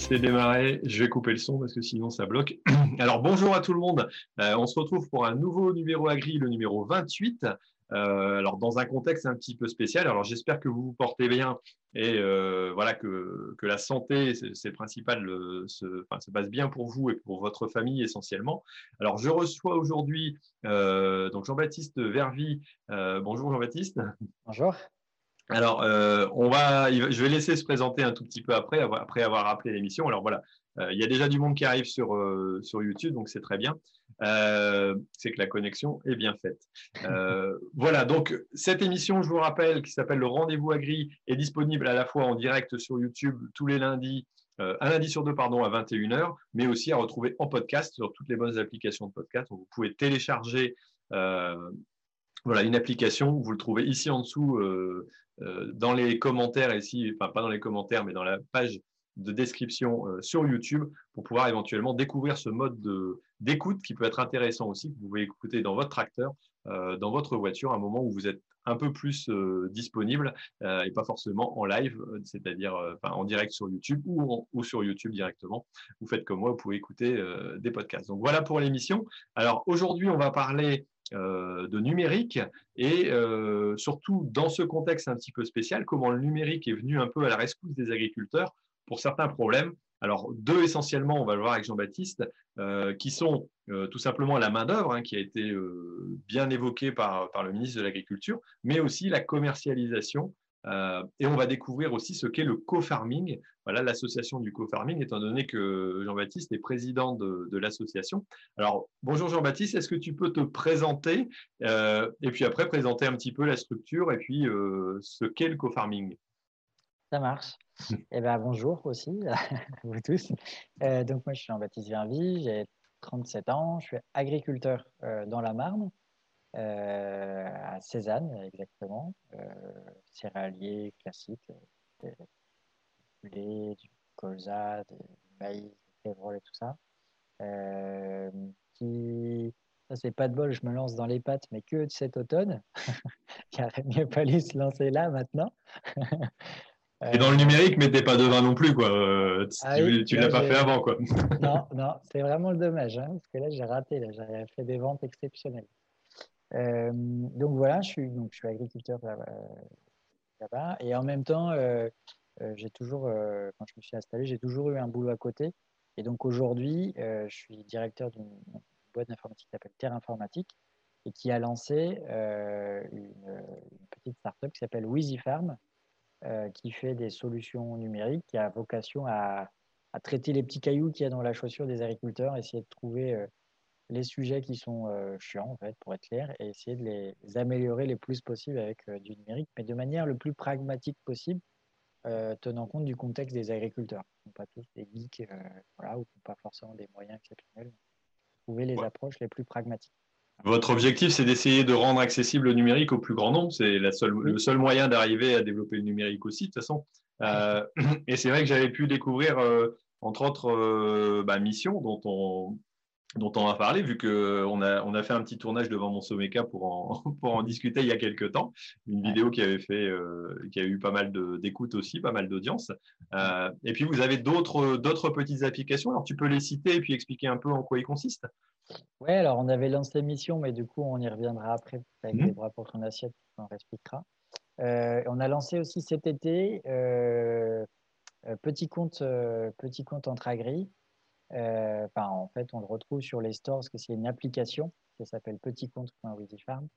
c'est démarré. Je vais couper le son parce que sinon ça bloque. Alors bonjour à tout le monde. Euh, on se retrouve pour un nouveau numéro agri, le numéro 28. Euh, alors dans un contexte un petit peu spécial. Alors j'espère que vous vous portez bien et euh, voilà que, que, la santé, c'est principal, se, enfin, se passe bien pour vous et pour votre famille essentiellement. Alors je reçois aujourd'hui donc Jean-Baptiste Vervi. bonjour Jean-Baptiste. Bonjour. Alors, euh, on va, je vais laisser se présenter un tout petit peu après, après avoir rappelé l'émission. Alors voilà, euh, il y a déjà du monde qui arrive sur, euh, sur YouTube, donc c'est très bien. c'est que la connexion est bien faite. voilà, donc cette émission, je vous rappelle, qui s'appelle Le Rendez-vous Agri, est disponible à la fois en direct sur YouTube tous les lundis, un lundi sur deux, pardon, à 21h, mais aussi à retrouver en podcast sur toutes les bonnes applications de podcast. vous pouvez télécharger voilà, une application, vous le trouvez ici en dessous euh, dans les commentaires ici, enfin pas dans les commentaires, mais dans la page de description euh, sur YouTube pour pouvoir éventuellement découvrir ce mode d'écoute qui peut être intéressant aussi, que vous pouvez écouter dans votre tracteur, euh, dans votre voiture, à un moment où vous êtes un peu plus disponible et pas forcément en live, c'est-à-dire en direct sur YouTube ou, ou, sur YouTube directement. Vous faites comme moi, vous pouvez écouter des podcasts. Donc voilà pour l'émission. Alors aujourd'hui, on va parler euh, de numérique et euh, surtout dans ce contexte un petit peu spécial, comment le numérique est venu un peu à la rescousse des agriculteurs pour certains problèmes. Alors deux essentiellement, on va le voir avec Jean-Baptiste, euh, qui sont tout simplement la main-d'œuvre, hein, qui a été bien évoquée par, par le ministre de l'Agriculture, mais aussi la commercialisation euh, et on va découvrir aussi ce qu'est le co-farming, voilà l'association du co-farming, étant donné que Jean-Baptiste est président de, l'association. Alors, bonjour Jean-Baptiste, est-ce que tu peux te présenter euh, et puis après présenter un petit peu la structure et puis euh, ce qu'est le co-farming? Ça marche. eh ben, bonjour aussi à vous tous. donc, moi, je suis Jean-Baptiste Vervi, j'ai 37 ans, je suis agriculteur dans la Marne. Euh, à Cézanne exactement, euh, céréalier classique, euh, du lait, du colza, du maïs, du pétrole et tout ça. qui, ça c'est pas de bol, je me lance dans les pattes, mais que cet automne. Il aurait mieux fallu se lancer là maintenant. Et dans le numérique, mais t'es pas devin non plus, quoi. Ah tu, ne l'as pas fait avant, quoi. non, non, c'est vraiment le dommage, hein, parce que là, j'ai raté. J'ai fait des ventes exceptionnelles. Euh, donc voilà, je suis, agriculteur là-bas. et en même temps, euh, euh, j'ai toujours, quand je me suis installé, j'ai toujours eu un boulot à côté. Et donc aujourd'hui, je suis directeur d'une boîte d'informatique qui s'appelle Terre Informatique et qui a lancé une, petite start-up qui s'appelle WeezyFarm, qui fait des solutions numériques, qui a vocation à, à traiter les petits cailloux qu'il y a dans la chaussure des agriculteurs, essayer de trouver les sujets qui sont euh, chiants, en fait, pour être clair, et essayer de les améliorer le plus possible avec euh, du numérique, mais de manière le plus pragmatique possible, euh, tenant compte du contexte des agriculteurs. Ils ne sont pas tous des geeks, voilà, ou pas forcément des moyens exceptionnels. Trouver les approches les plus pragmatiques. Votre objectif, c'est d'essayer de rendre accessible le numérique au plus grand nombre. C'est le seul moyen d'arriver à développer le numérique aussi, de toute façon. et c'est vrai que j'avais pu découvrir, entre autres, bah, missions dont on, dont on va parler, vu qu'on a, on a fait un petit tournage devant mon Someca pour en, pour en discuter il y a quelques temps. Une vidéo qui avait fait, euh, qui a eu pas mal d'écoute aussi, pas mal d'audience. Euh, et puis, vous avez d'autres, d'autres petites applications. Alors, tu peux les citer et puis expliquer un peu en quoi ils consistent Oui, alors on avait lancé l'émission, mais du coup, on y reviendra après avec mmh. des bras pour ton assiette, on expliquera. Euh, on a lancé aussi cet été petit compte, petit compte entre euh, en fait, on le retrouve sur les stores parce que c'est une application qui s'appelle petitcompte.wizifarm.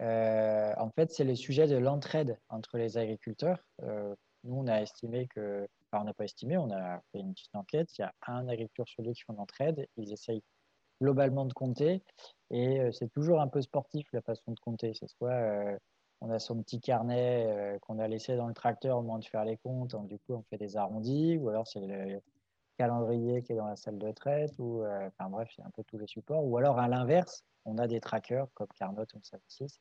Euh, en fait, c'est le sujet de l'entraide entre les agriculteurs. Euh, nous, on a estimé que, enfin, on n'a pas estimé, on a fait une petite enquête. Il y a un agriculteur sur deux qui font l'entraide. Ils essayent globalement de compter et euh, c'est toujours un peu sportif la façon de compter. C'est soit on a son petit carnet qu'on a laissé dans le tracteur au moment de faire les comptes, donc du coup on fait des arrondis, ou alors c'est le, calendrier qui est dans la salle de traite, ou enfin bref, c'est un peu tous les supports. Ou alors à l'inverse, on a des trackers comme Carnot ou Satisys.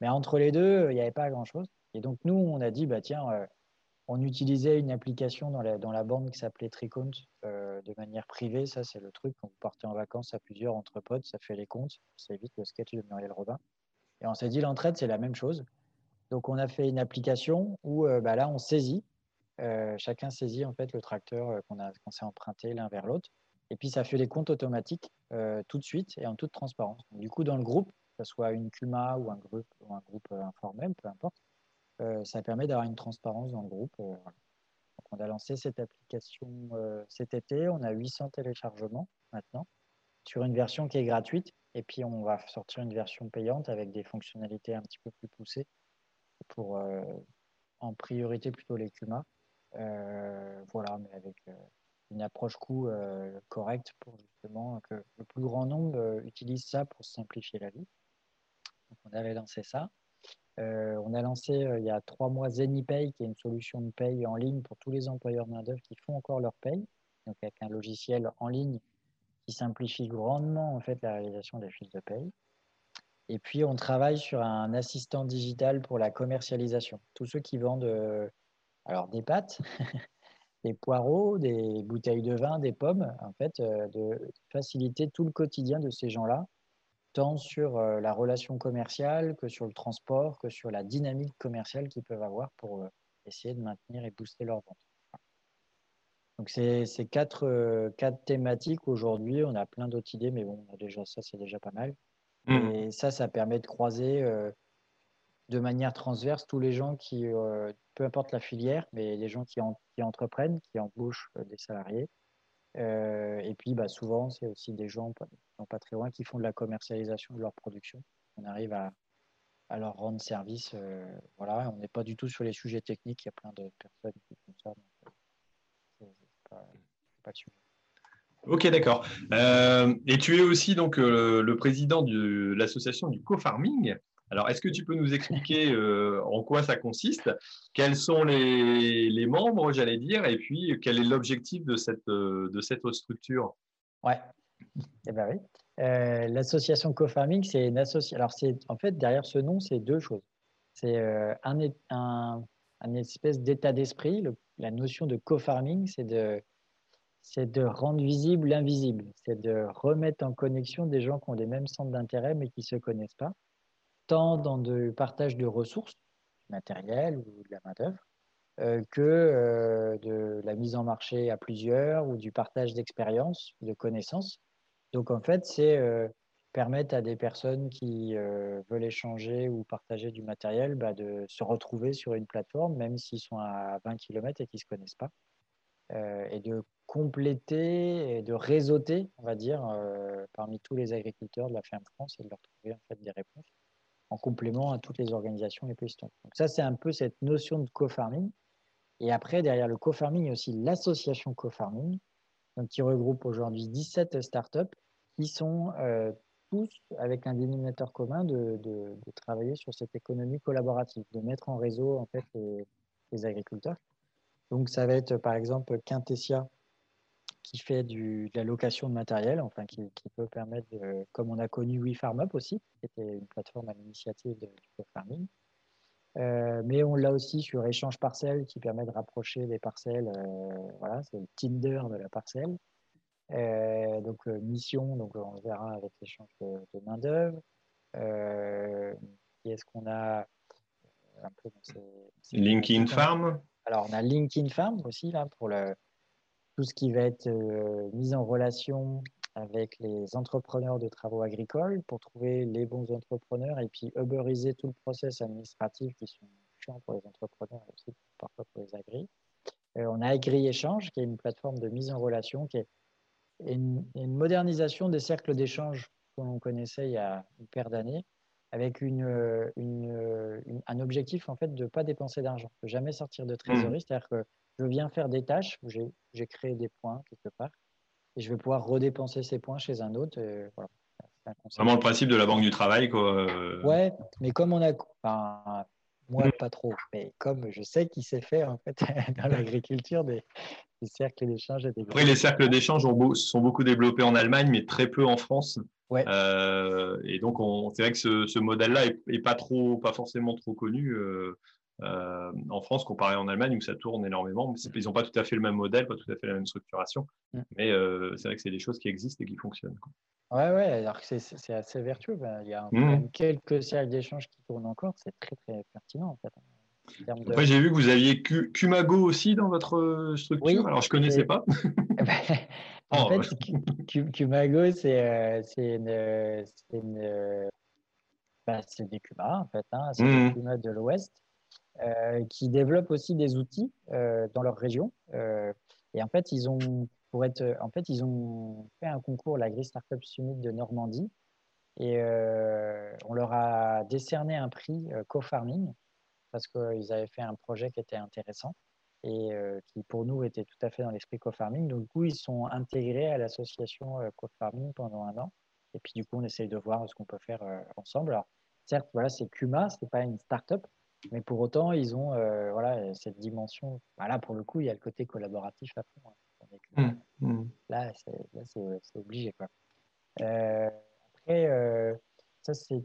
Mais entre les deux, il n'y avait pas grand-chose. Et donc nous, on a dit, bah tiens, on utilisait une application dans la, dans la bande qui s'appelait Tricount euh, de manière privée. Ça, c'est le truc quand vous partez en vacances à plusieurs entre potes, ça fait les comptes. Ça évite le sketch de Muriel Robin. Et on s'est dit, l'entraide, c'est la même chose. Donc, on a fait une application où euh, bah, là, on saisit. Euh, chacun saisit en fait le tracteur qu'on s'est emprunté l'un vers l'autre. Et puis, ça fait les comptes automatiques tout de suite et en toute transparence. du coup, dans le groupe, que ce soit une CUMA ou un groupe, ou un groupe informel, peu importe, euh, ça permet d'avoir une transparence dans le groupe. Euh, on a lancé cette application euh, cet été. On a 800 téléchargements maintenant sur une version qui est gratuite. Et puis, on va sortir une version payante avec des fonctionnalités un petit peu plus poussées pour en priorité plutôt les CUMA. Voilà, mais avec une approche coût correcte pour justement que le plus grand nombre utilise ça pour simplifier la vie. Donc, on avait lancé ça. Euh, on a lancé euh, il y a trois mois ZeniPay, qui est une solution de paye en ligne pour tous les employeurs main-d'œuvre qui font encore leur paye, donc avec un logiciel en ligne qui simplifie grandement en fait la réalisation des fiches de paye. Et puis on travaille sur un assistant digital pour la commercialisation. Tous ceux qui vendent euh, alors des pâtes, des poireaux, des bouteilles de vin, des pommes, en fait, de faciliter tout le quotidien de ces gens-là tant sur euh, la relation commerciale que sur le transport, que sur la dynamique commerciale qu'ils peuvent avoir pour euh, essayer de maintenir et booster leur vente. Donc, c'est quatre, euh, quatre thématiques aujourd'hui. On a plein d'autres idées, mais bon, déjà ça, c'est déjà pas mal. Mmh. Et ça, ça permet de croiser de manière transverse tous les gens qui, peu importe la filière, mais les gens qui, qui entreprennent, qui embauchent des salariés, euh, et puis, bah, souvent, c'est aussi des gens pas, très loin qui font de la commercialisation de leur production. On arrive à, à leur rendre service. Euh, voilà, on n'est pas du tout sur les sujets techniques. Il y a plein de personnes qui font ça. Euh. Ok, d'accord. et tu es aussi donc le président de l'association du co-farming. Alors, est-ce que tu peux nous expliquer euh, en quoi ça consiste? Quels sont les, membres, j'allais dire, et puis quel est l'objectif de cette, euh, de cette structure? Ouais, eh ben oui. Euh, l'association co-farming, c'est une association. Alors, en fait derrière ce nom, c'est deux choses. C'est un, espèce d'état d'esprit. La notion de co-farming, c'est de c'est de rendre visible l'invisible, c'est de remettre en connexion des gens qui ont les mêmes centres d'intérêt mais qui ne se connaissent pas tant dans le partage de ressources matérielles ou de la main-d'œuvre euh, que euh, de la mise en marché à plusieurs ou du partage d'expériences, de connaissances. Donc en fait, c'est euh, permettre à des personnes qui veulent échanger ou partager du matériel bah, de se retrouver sur une plateforme, même s'ils sont à 20 km et qu'ils ne se connaissent pas, et de compléter et de réseauter, on va dire, parmi tous les agriculteurs de la ferme France et de leur trouver en fait des réponses en complément à toutes les organisations les plus Donc ça, c'est un peu cette notion de co-farming. Et après, derrière le co-farming, il y a aussi l'association co-farming, qui regroupe aujourd'hui 17 startups qui sont euh, tous avec un dénominateur commun de, travailler sur cette économie collaborative, de mettre en réseau en fait les, les agriculteurs. Donc ça va être par exemple Quintessia qui fait du, de la location de matériel, enfin qui, peut permettre, comme on a connu WeFarmUp aussi, qui était une plateforme à l'initiative du co-farming. Euh, mais on l'a aussi sur Échange Parcelle qui permet de rapprocher les parcelles. Euh, voilà, c'est le Tinder de la parcelle. Euh, donc mission, donc on verra avec l'échange de, de main d'œuvre. est-ce qu'on a un peu LinkedIn Farm? Alors on a LinkedIn Farm aussi là pour le tout ce qui va être euh, mis en relation avec les entrepreneurs de travaux agricoles pour trouver les bons entrepreneurs et puis uberiser tout le process administratif qui sont chiants pour les entrepreneurs et aussi parfois pour les agris. Euh, on a Agri Échange qui est une plateforme de mise en relation qui est une, modernisation des cercles d'échange que l'on connaissait il y a une paire d'années avec une, un objectif en fait de ne pas dépenser d'argent, de jamais sortir de trésorerie. Mmh. C'est-à-dire que je viens faire des tâches j'ai créé des points quelque part et je vais pouvoir redépenser ces points chez un autre. Vraiment le principe de la banque du travail. Quoi. Ouais, mais comme on a. moi, pas trop. Mais comme je sais qu'il s'est fait en fait dans l'agriculture des, cercles d'échange. Après, les cercles d'échange sont beaucoup développés en Allemagne, mais très peu en France. Ouais. Euh, et donc, c'est vrai que ce, modèle-là est, pas trop, pas forcément trop connu. Euh, euh, en France comparé en Allemagne où ça tourne énormément. Ils n'ont pas tout à fait le même modèle, pas tout à fait la même structuration, mm. mais euh, c'est vrai que c'est des choses qui existent et qui fonctionnent. Quoi. Ouais, ouais, alors que c'est assez vertueux. Ben, il y a mm. quelques cercles d'échange qui tournent encore, c'est très très pertinent en fait. Après, j'ai vu que vous aviez Kumago aussi dans votre structure. Alors, je ne connaissais pas. en oh, fait, Kumago, c'est euh, bah, des Kumas, en fait. Hein. C'est des Kumas de l'Ouest. Euh, qui développent aussi des outils euh, dans leur région. Euh, et en fait, ils ont, pour être, en fait, ils ont fait un concours, la Gris Startup Summit de Normandie, et on leur a décerné un prix co-farming parce qu'ils avaient fait un projet qui était intéressant et qui pour nous était tout à fait dans l'esprit co-farming. Donc du coup, ils sont intégrés à l'association co-farming pendant un an. Et puis du coup, on essaye de voir ce qu'on peut faire ensemble. Alors certes, voilà, c'est Kuma, c'est pas une start-up, mais pour autant, ils ont euh, voilà, cette dimension. Voilà, pour le coup, il y a le côté collaboratif à fond. Hein, mmh, mmh. Là, c'est obligé. Quoi. Euh, après, euh, ça, c'est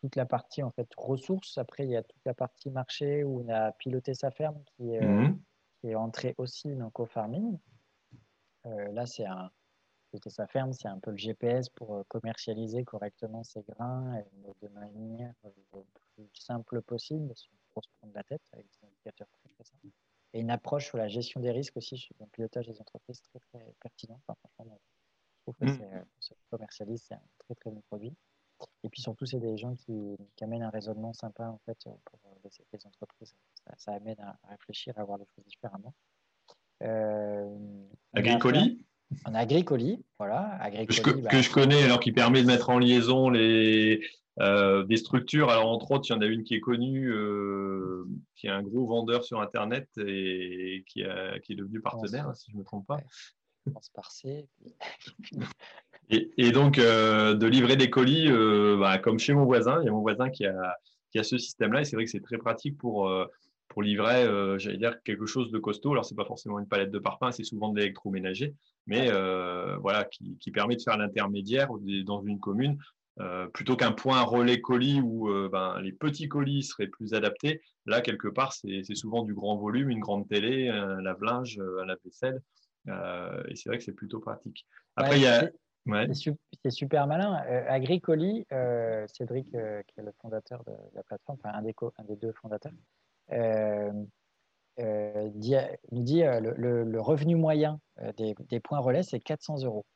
toute la partie en fait ressources. Après, il y a toute la partie marché où on a piloté sa ferme qui est, mmh. qui est entrée aussi dans co-farming. là, c'est un, sa ferme, c'est un peu le GPS pour commercialiser correctement ses grains de manière plus simple possible, pour se prendre la tête, avec des indicateurs très, très simples. Et une approche sur la gestion des risques aussi, sur le pilotage des entreprises très, très pertinent. Enfin, franchement, je trouve que mm. c'est, se commercialise, c'est un très, très bon produit. Et puis surtout, c'est des gens qui, qui, amènent un raisonnement sympa en fait, pour les, entreprises. Ça, amène à, réfléchir, à voir les choses différemment. Euh, Agricoli En Agricoli, voilà. Agricoli, que, je, bah, que je connais, alors qui permet de mettre en liaison les, euh, des structures, alors entre autres, il y en a une qui est connue, euh, qui est un gros vendeur sur Internet et qui, qui est devenu partenaire, si je ne me trompe pas. et, et, donc, euh, de livrer des colis, bah, comme chez mon voisin, il y a mon voisin qui a, qui a ce système-là, et c'est vrai que c'est très pratique pour, pour livrer, j'allais dire, quelque chose de costaud. Alors, ce n'est pas forcément une palette de parpaing, c'est souvent de l'électroménager, mais voilà, qui, qui, permet de faire l'intermédiaire dans une commune euh, plutôt qu'un point relais colis où euh, ben, les petits colis seraient plus adaptés, là, quelque part, c'est souvent du grand volume, une grande télé, un lave-linge, un lave-vaisselle. Euh, et c'est vrai que c'est plutôt pratique. Après, il y a. C'est super malin. Agricoli, Cédric, qui est le fondateur de la plateforme, enfin un des, un des deux fondateurs, dit, nous dit le, le, revenu moyen des, des points relais, c'est 400 euros.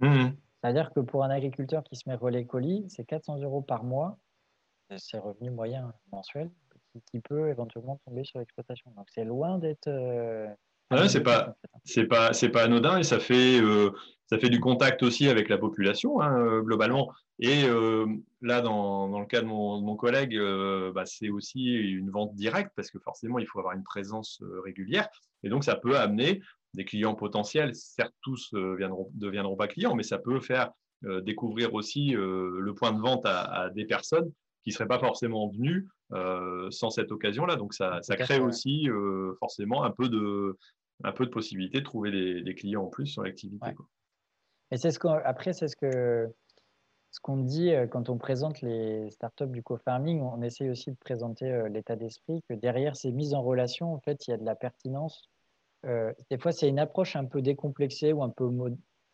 Mmh. C'est-à-dire que pour un agriculteur qui se met relais colis, c'est 400 euros par mois, c'est revenu moyen mensuel, qui, peut éventuellement tomber sur l'exploitation. Donc c'est loin d'être. Euh, c'est pas, c'est pas, c'est pas anodin et ça fait, euh, ça fait du contact aussi avec la population hein, euh, globalement. Et là, dans, dans, le cas de mon, mon collègue, bah, c'est aussi une vente directe parce que forcément, il faut avoir une présence régulière. Et donc, ça peut amener des clients potentiels. Certes, tous ne euh, deviendront pas clients, mais ça peut faire euh, découvrir aussi euh, le point de vente à, des personnes qui ne seraient pas forcément venues sans cette occasion-là. Donc, ça, crée aussi forcément un peu de, un peu de possibilité de trouver des, clients en plus sur l'activité. Et c'est ce après, c'est ce que ce qu'on dit quand on présente les startups du co-farming, on essaye aussi de présenter l'état d'esprit que derrière ces mises en relation, en fait, il y a de la pertinence des fois, c'est une approche un peu décomplexée ou un peu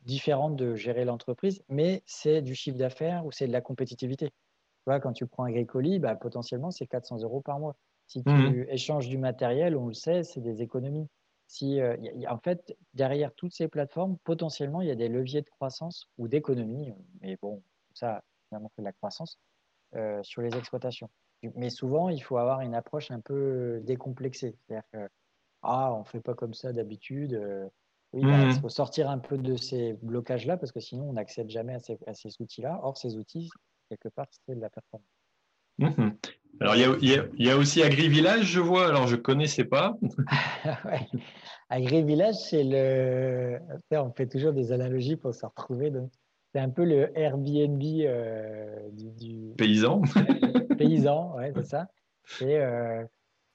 différente de gérer l'entreprise, mais c'est du chiffre d'affaires ou c'est de la compétitivité. Tu vois, quand tu prends Agricoli, bah, potentiellement, c'est 400 euros par mois. Si tu mmh. échanges du matériel, on le sait, c'est des économies. Si, euh, en fait, derrière toutes ces plateformes, potentiellement, il y a des leviers de croissance ou d'économie, mais bon, ça, finalement, c'est de la croissance euh, sur les exploitations. Mais souvent, il faut avoir une approche un peu décomplexée. C'est-à-dire que ah, on ne fait pas comme ça d'habitude. Euh, oui, bah, il mmh. faut sortir un peu de ces blocages-là parce que sinon, on n'accède jamais à ces, outils-là. Or, ces outils, quelque part, c'est de la performance. Mmh. Alors, il y, a, aussi Agri-Village, je vois. Alors, je ne connaissais pas. ouais. Agri-Village, c'est le. On fait toujours des analogies pour se retrouver. c'est un peu le Airbnb euh, du, Paysan. paysan, ouais, c'est ça.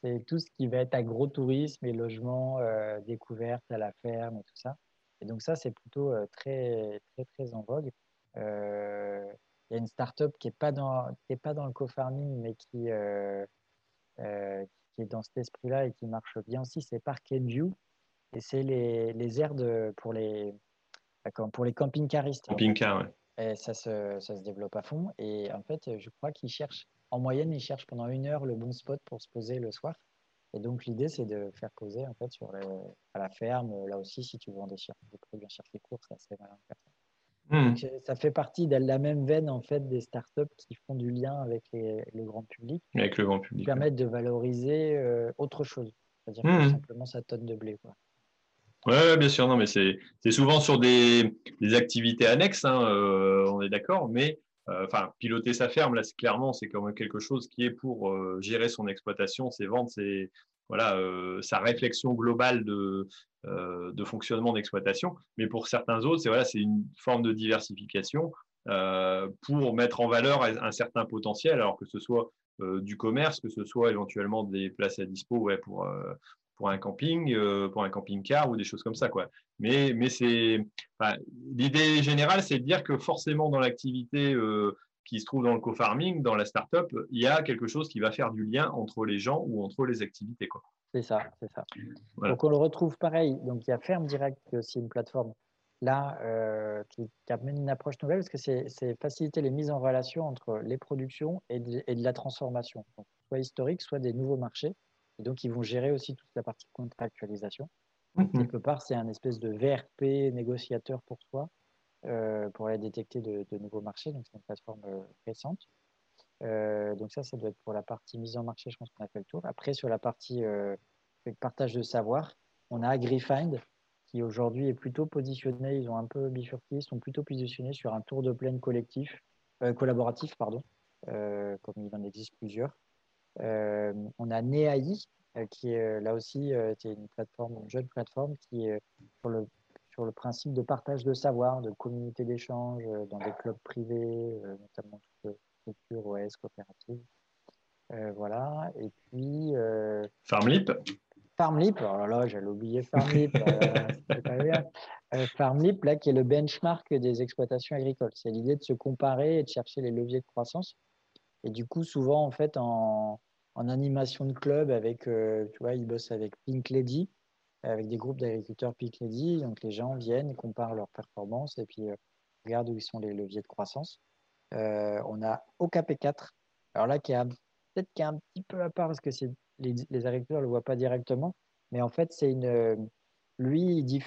C'est tout ce qui va être agro-tourisme et logement, découverte à la ferme et tout ça. Et donc ça, c'est plutôt très, très, très en vogue. Il y a une startup qui n'est pas, dans, qui pas dans le co-farming, mais qui, qui est dans cet esprit-là et qui marche bien aussi, c'est Park View. Et c'est les, les aires de, pour les, pour les camping-caristes. Camping-car, Et ça se, ça se développe à fond. Et en fait, je crois qu'ils cherchent, en moyenne, ils cherchent pendant une heure le bon spot pour se poser le soir. Et donc, l'idée, c'est de faire poser en fait, sur à la ferme. Là aussi, si tu vends des, des produits en chercher malin faire ça. Hmm. Euh, ça fait partie de la même veine en fait des startups qui font du lien avec le grand public. Avec le grand public. Qui permettent de valoriser euh, autre chose. C'est-à-dire hmm. simplement sa tonne de blé. Quoi. Ouais, bien sûr, non, mais c'est souvent sur des, des activités annexes, hein, euh, on est d'accord, mais enfin, piloter sa ferme, là, clairement, c'est même quelque chose qui est pour gérer son exploitation, ses ventes, c'est voilà, sa réflexion globale de, euh, de fonctionnement d'exploitation. Mais pour certains autres, c'est voilà, une forme de diversification euh, pour mettre en valeur un certain potentiel, alors que ce soit euh, du commerce, que ce soit éventuellement des places à dispo ouais, pour, pour un camping, pour un camping-car ou des choses comme ça. Quoi. Mais, mais c'est l'idée générale, c'est de dire que forcément dans l'activité qui se trouve dans le co-farming, dans la startup, il y a quelque chose qui va faire du lien entre les gens ou entre les activités. Quoi. C'est ça, c'est ça. Donc on le retrouve pareil. Donc il y a Ferme Direct, qui est aussi une plateforme là euh, qui, amène une approche nouvelle parce que c'est faciliter les mises en relation entre les productions et de, la transformation, soit historique, soit des nouveaux marchés. Et donc ils vont gérer aussi toute la partie contractualisation. Mhm. Quelque part, c'est un espèce de VRP négociateur pour soi euh, pour aller détecter de, nouveaux marchés. Donc c'est une plateforme euh, récente. Euh, donc ça, ça doit être pour la partie mise en marché, je pense qu'on a fait le tour. Après, sur la partie partage de savoir, on a AgriFind qui aujourd'hui est plutôt positionné, ils ont un peu bifurqué, ils sont plutôt positionnés sur un tour de plaine collectif, collaboratif, pardon, comme il en existe plusieurs. On a Neai, qui est là aussi une plateforme, une jeune plateforme qui est sur le, sur le principe de partage de savoir, de communauté d'échange dans des clubs privés, notamment tout, structure OS coopérative. Euh, voilà. Et puis. Euh, FarmLip FarmLip, oh là, j'allais oublier FarmLip. euh, FarmLip, là, qui est le benchmark des exploitations agricoles. C'est l'idée de se comparer et de chercher les leviers de croissance. Et du coup, souvent, en fait, en, en animation de club, avec, euh, tu vois, ils bossent avec Pink Lady, avec des groupes d'agriculteurs Pink Lady. Donc, les gens viennent, comparent leurs performances et puis regardent où ils sont les leviers de croissance. Euh, on a OKP4, alors là, qui est peut-être qui est un petit peu à part parce que les, agriculteurs ne le voient pas directement, mais en fait, c'est une. Lui,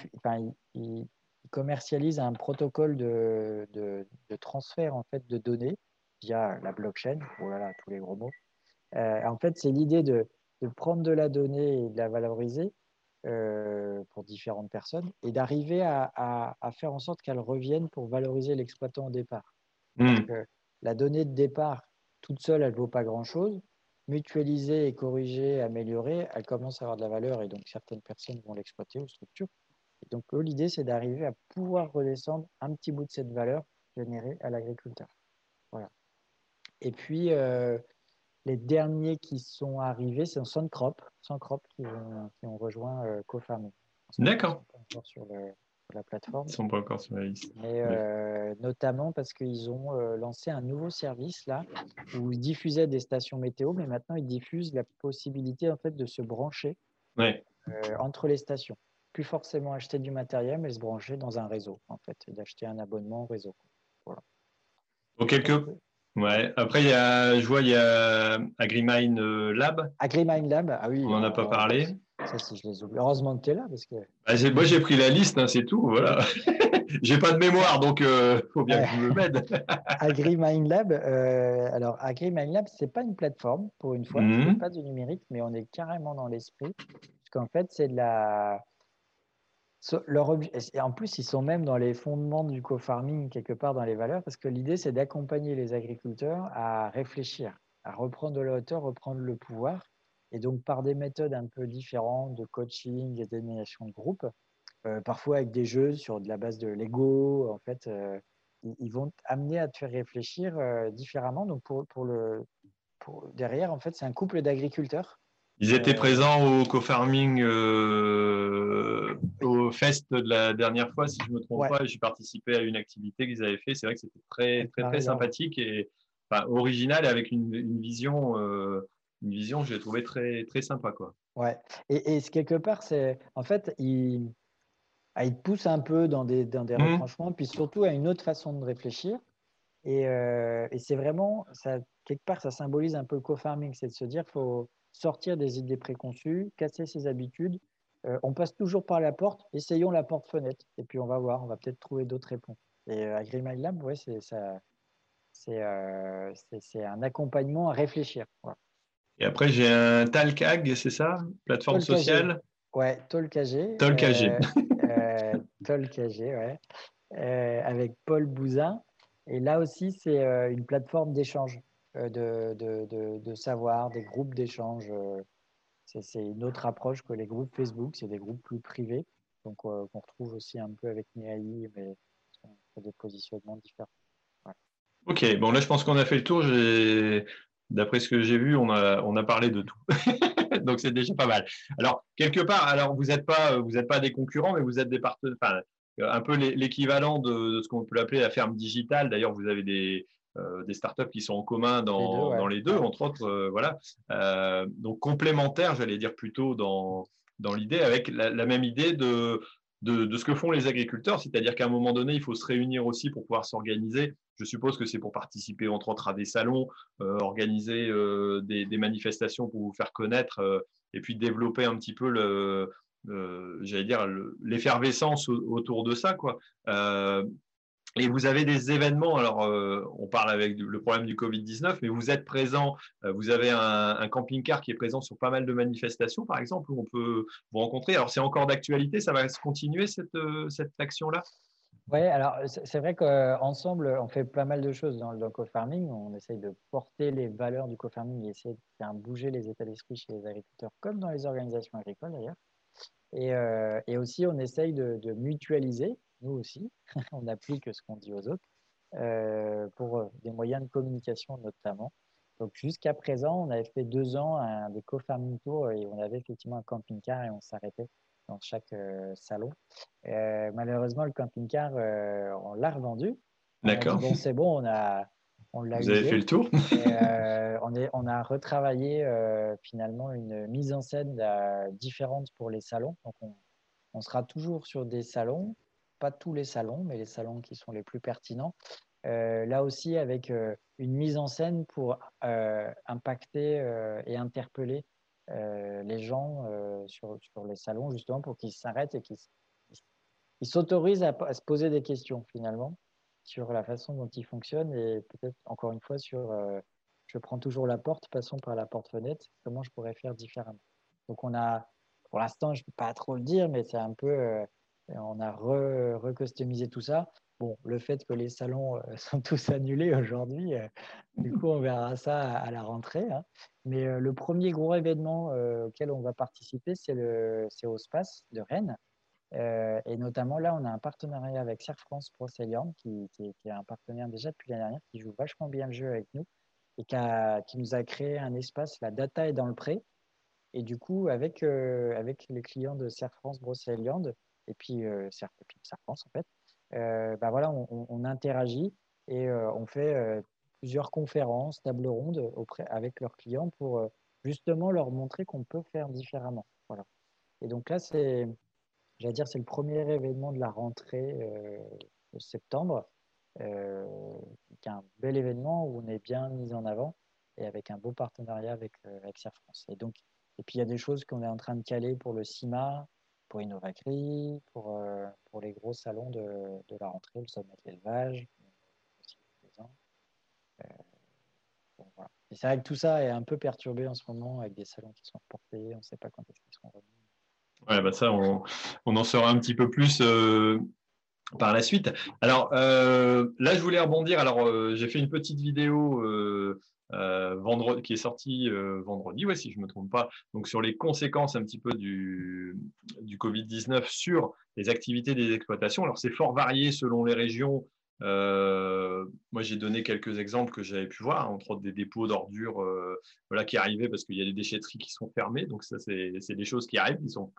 il, commercialise un protocole de, transfert en fait, de données via la blockchain. Voilà, tous les gros mots. Euh, en fait, c'est l'idée de, prendre de la donnée et de la valoriser euh, pour différentes personnes et d'arriver à, faire en sorte qu'elle revienne pour valoriser l'exploitant au départ. Hmm. la donnée de départ, toute seule, elle ne vaut pas grand-chose. Mutualisée et corrigée, améliorée, elle commence à avoir de la valeur et donc certaines personnes vont l'exploiter aux structures. Et donc, l'idée, c'est d'arriver à pouvoir redescendre un petit bout de cette valeur générée à l'agriculteur. Voilà. Et puis, euh, les derniers qui sont arrivés, c'est Suncrop, Suncrop qui, qui ont rejoint euh, CoFarming. D'accord. Sur le, la plateforme. Ils sont pas encore sur la liste. Euh, notamment parce qu'ils ont euh, lancé un nouveau service là où ils diffusaient des stations météo, mais maintenant ils diffusent la possibilité en fait de se brancher euh, entre les stations. Plus forcément acheter du matériel, mais se brancher dans un réseau en fait, d'acheter un abonnement au réseau. Voilà. Donc Ouais. Après, il y a, je vois, il y a AgriMine Lab. AgriMine Lab, ah oui. On n'en a pas parlé. Ça, si je les oublie. Heureusement que tu es là. Parce que... Bah, moi, j'ai pris la liste, hein, c'est tout. Voilà. j'ai pas de mémoire, donc il euh, faut bien que je me m'aide. AgriMindLab, euh, alors AgriMindLab, ce n'est pas une plateforme, pour une fois. Ce n'est pas du numérique, mais on est carrément dans l'esprit. Parce qu'en fait, c'est de la. En plus, ils sont même dans les fondements du co-farming, quelque part dans les valeurs, parce que l'idée, c'est d'accompagner les agriculteurs à réfléchir, à reprendre de la hauteur, reprendre le pouvoir et donc, par des méthodes un peu différentes de coaching et d'animation de groupe, euh, parfois avec des jeux sur de la base de Lego, en fait, euh, ils vont amener à te faire réfléchir euh, différemment. Donc, pour, pour, le, derrière, en fait, c'est un couple d'agriculteurs. Ils étaient présents au co-farming au fest de la dernière fois, si je ne me trompe pas. J'ai participé à une activité qu'ils avaient fait. C'est vrai que c'était très, très, très sympathique et enfin, original et avec une, une vision, une vision que j'ai trouvé très, très sympa. Quoi. Ouais. Et, et quelque part, c'est en fait, ils ah, il poussent un peu dans des, dans des mmh. retranchements, puis surtout à une autre façon de réfléchir. Et, et c'est vraiment, ça, quelque part, ça symbolise un peu le co-farming, c'est de se dire qu'il faut sortir des idées préconçues, casser ses habitudes. Euh, on passe toujours par la porte, essayons la porte-fenêtre, et puis on va voir, on va peut-être trouver d'autres réponses. Et euh, Lab, ouais, c'est ça. Euh, c'est un accompagnement à réfléchir. Et après, j'ai un Talcag, c'est ça? Plateforme sociale? Ouais, Tolkag. Tolkag. Euh, Tolkag, ouais. avec Paul Bouzin. Et là aussi, c'est une plateforme d'échange. Euh, de, de, de, savoir, des groupes d'échange. Euh, c'est une autre approche que les groupes Facebook, c'est des groupes plus privés, donc euh, qu'on retrouve aussi un peu avec Niaï, mais des positionnements différents. Ok, bon là je pense qu'on a fait le tour. D'après ce que j'ai vu, on a, on a parlé de tout. donc c'est déjà pas mal. Alors, quelque part, alors vous n'êtes pas, pas des concurrents, mais vous êtes des partenaires, un peu l'équivalent de, ce qu'on peut appeler la ferme digitale. D'ailleurs, vous avez des, des startups qui sont en commun dans les deux, entre autres. Euh, voilà. Euh, donc complémentaires, j'allais dire plutôt dans, dans l'idée, avec la, même idée de, de, ce que font les agriculteurs, c'est-à-dire qu'à un moment donné, il faut se réunir aussi pour pouvoir s'organiser. Je suppose que c'est pour participer entre autres à des salons, organiser des, manifestations pour vous faire connaître et puis développer un petit peu le, j'allais dire l'effervescence autour de ça, quoi. Et vous avez des événements, alors euh, on parle avec le problème du Covid-19, mais vous êtes présent, euh, vous avez un, camping-car qui est présent sur pas mal de manifestations, par exemple, où on peut vous rencontrer. Alors c'est encore d'actualité, ça va se continuer cette, euh, cette action-là? Oui, alors c'est vrai qu'ensemble, on fait pas mal de choses dans le co-farming. On essaye de porter les valeurs du co-farming et essayer de faire bouger les états d'esprit chez les agriculteurs, comme dans les organisations agricoles d'ailleurs. Et, aussi, on essaye de mutualiser nous aussi, on applique ce qu'on dit aux autres, euh, pour euh, des moyens de communication notamment. Donc jusqu'à présent, on avait fait deux ans un, des co-farming tours et on avait effectivement un camping-car et on s'arrêtait dans chaque euh, salon. malheureusement, le camping-car, on l'a revendu. D'accord. Bon, c'est bon, on a, on l'a Vous avez fait le tour on, est, on a retravaillé finalement une mise en scène différente pour les salons. Donc on, on, sera toujours sur des salons, pas tous les salons, mais les salons qui sont les plus pertinents. Euh, là aussi, avec euh, une mise en scène pour euh, impacter et interpeller les gens sur, sur, les salons, justement, pour qu'ils s'arrêtent et qu'ils s'autorisent à, à, se poser des questions, finalement, sur la façon dont ils fonctionnent et peut-être, encore une fois, sur je prends toujours la porte, passons par la porte-fenêtre, comment je pourrais faire différemment. Donc, on a, pour l'instant, je ne peux pas trop le dire, mais c'est un peu on a recustomisé tout ça. Bon, le fait que les salons euh, sont tous annulés aujourd'hui, euh, du coup, on verra ça à, la rentrée. Hein. Mais euh, le premier gros événement auquel on va participer, c'est au SPACE de Rennes. et notamment, là, on a un partenariat avec Serre France qui, est un partenaire déjà depuis l'année dernière, qui joue vachement bien le jeu avec nous et qui, nous a créé un espace, la data est dans le pré. Et du coup, avec, les clients de Serre France et puis euh, France en fait, euh, bah voilà, on, interagit et euh, on fait plusieurs conférences, tables rondes auprès, avec leurs clients pour justement leur montrer qu'on peut faire différemment. Voilà. Et donc là, c'est, j'allais dire, c'est le premier événement de la rentrée de septembre, euh, qui est un bel événement où on est bien mis en avant et avec un beau partenariat avec, avec France. Et donc, et puis il y a des choses qu'on est en train de caler pour le CIMA, pour Innovacri, pour, euh, pour les gros salons de, de la rentrée, le sommet de l'élevage, euh, voilà. Et c'est vrai que tout ça est un peu perturbé en ce moment avec des salons qui sont reportés, on ne sait pas quand est-ce qu'ils seront revenus. Ouais, bah ça, on, on, en saura un petit peu plus euh, par la suite. Alors là, je voulais rebondir. Alors, j'ai fait une petite vidéo euh, vendredi, qui est sorti euh, vendredi, ouais, si je ne me trompe pas, donc sur les conséquences un petit peu du, du Covid-19 sur les activités des exploitations. Alors c'est fort varié selon les régions. moi, j'ai donné quelques exemples que j'avais pu voir, entre autres des dépôts d'ordures voilà, qui arrivaient parce qu'il y a des déchetteries qui sont fermées. Donc, ça, c'est des choses qui arrivent, qui sont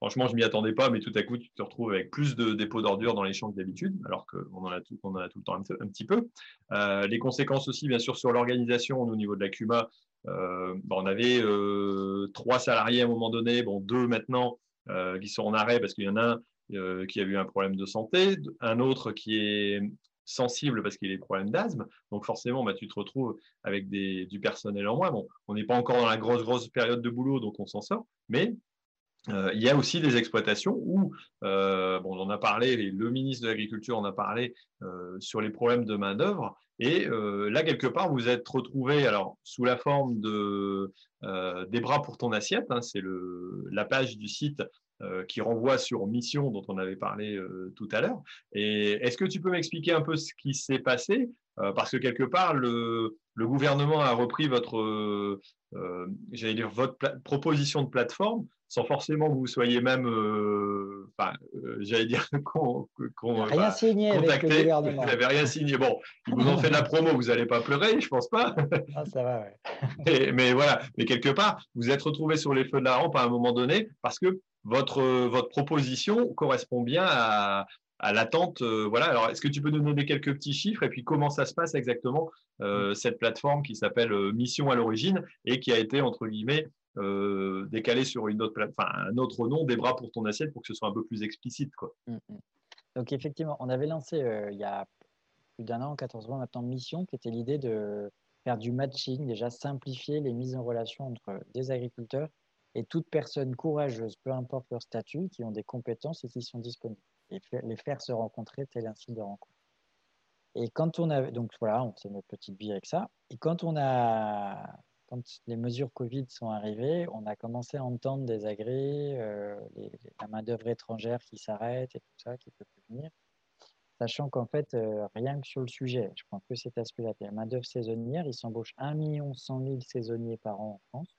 Franchement, je m'y attendais pas, mais tout à coup, tu te retrouves avec plus de dépôts d'ordures dans les champs que d'habitude, alors qu'on en, a tout, le temps un, petit peu. Euh, les conséquences aussi, bien sûr, sur l'organisation au niveau de la CUMA. Euh, on avait euh, trois salariés à un moment donné, bon, deux maintenant qui sont en arrêt parce qu'il y en a un qui a eu un problème de santé, un autre qui est sensible parce qu'il a des problèmes d'asthme. Donc forcément, bah, tu te retrouves avec du personnel en moins. Bon, on n'est pas encore dans la grosse, grosse période de boulot, donc on s'en sort. Mais euh, il y a aussi des exploitations où, euh, bon, on en a parlé, le ministre de l'Agriculture en a parlé euh, sur les problèmes de main-d'œuvre. Et là, quelque part, vous êtes retrouvé alors, sous la forme de, des bras pour ton assiette. Hein, c'est la page du site qui renvoie sur Mission dont on avait parlé tout à l'heure. Et est-ce que tu peux m'expliquer un peu ce qui s'est passé? Parce que quelque part, le, le, gouvernement a repris votre, j'allais dire, votre proposition de plateforme sans forcément que vous soyez même, euh, enfin, euh, j'allais dire qu'on qu rien signé avec le gouvernement. Vous n'avez rien signé. Bon, ils vous ont fait de la promo, vous n'allez pas pleurer, je pense pas. Ah, ça va, ouais. mais voilà, mais quelque part, vous êtes retrouvé sur les feux de la rampe à un moment donné parce que votre, votre proposition correspond bien à, à l'attente. Euh, voilà. Alors, est-ce que tu peux nous donner quelques petits chiffres et puis comment ça se passe exactement cette plateforme qui s'appelle Mission à l'origine et qui a été entre guillemets euh, décaler sur une autre enfin, un autre nom, des bras pour ton assiette, pour que ce soit un peu plus explicite. Quoi. Mm, mm. Donc effectivement, on avait lancé euh, il y a plus d'un an, 14 mois maintenant, Mission, qui était l'idée de faire du matching, déjà simplifier les mises en relation entre des agriculteurs et toute personne courageuse, peu importe leur statut, qui ont des compétences et qui sont disponibles, et les faire se rencontrer tel un site de rencontre. Et quand on a, donc voilà, on fait notre petite bille avec ça. Et quand on a quand les mesures Covid sont arrivées, on a commencé à entendre des agrès, euh, la main-d'œuvre étrangère qui s'arrête et tout ça, qui peut plus venir. Sachant qu'en fait, euh, rien que sur le sujet, je prends que cet aspect-là, la main-d'œuvre saisonnière, ils s'embauchent 1 100 000 saisonniers par an en France.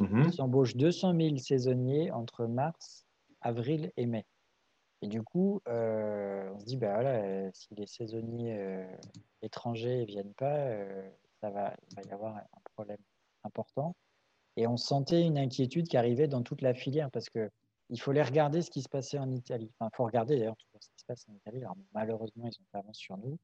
Mhm. Ils s'embauchent 200 000 saisonniers entre mars, avril et mai. Et du coup, euh, on se dit, bah voilà, si les saisonniers étrangers ne viennent pas, ça va, il va y avoir un problème important. Et on sentait une inquiétude qui arrivait dans toute la filière parce que il fallait regarder ce qui se passait en Italie. Enfin, il faut regarder d'ailleurs ce qui se passe en Italie. Malheureusement, ils ont pas avance sur nous.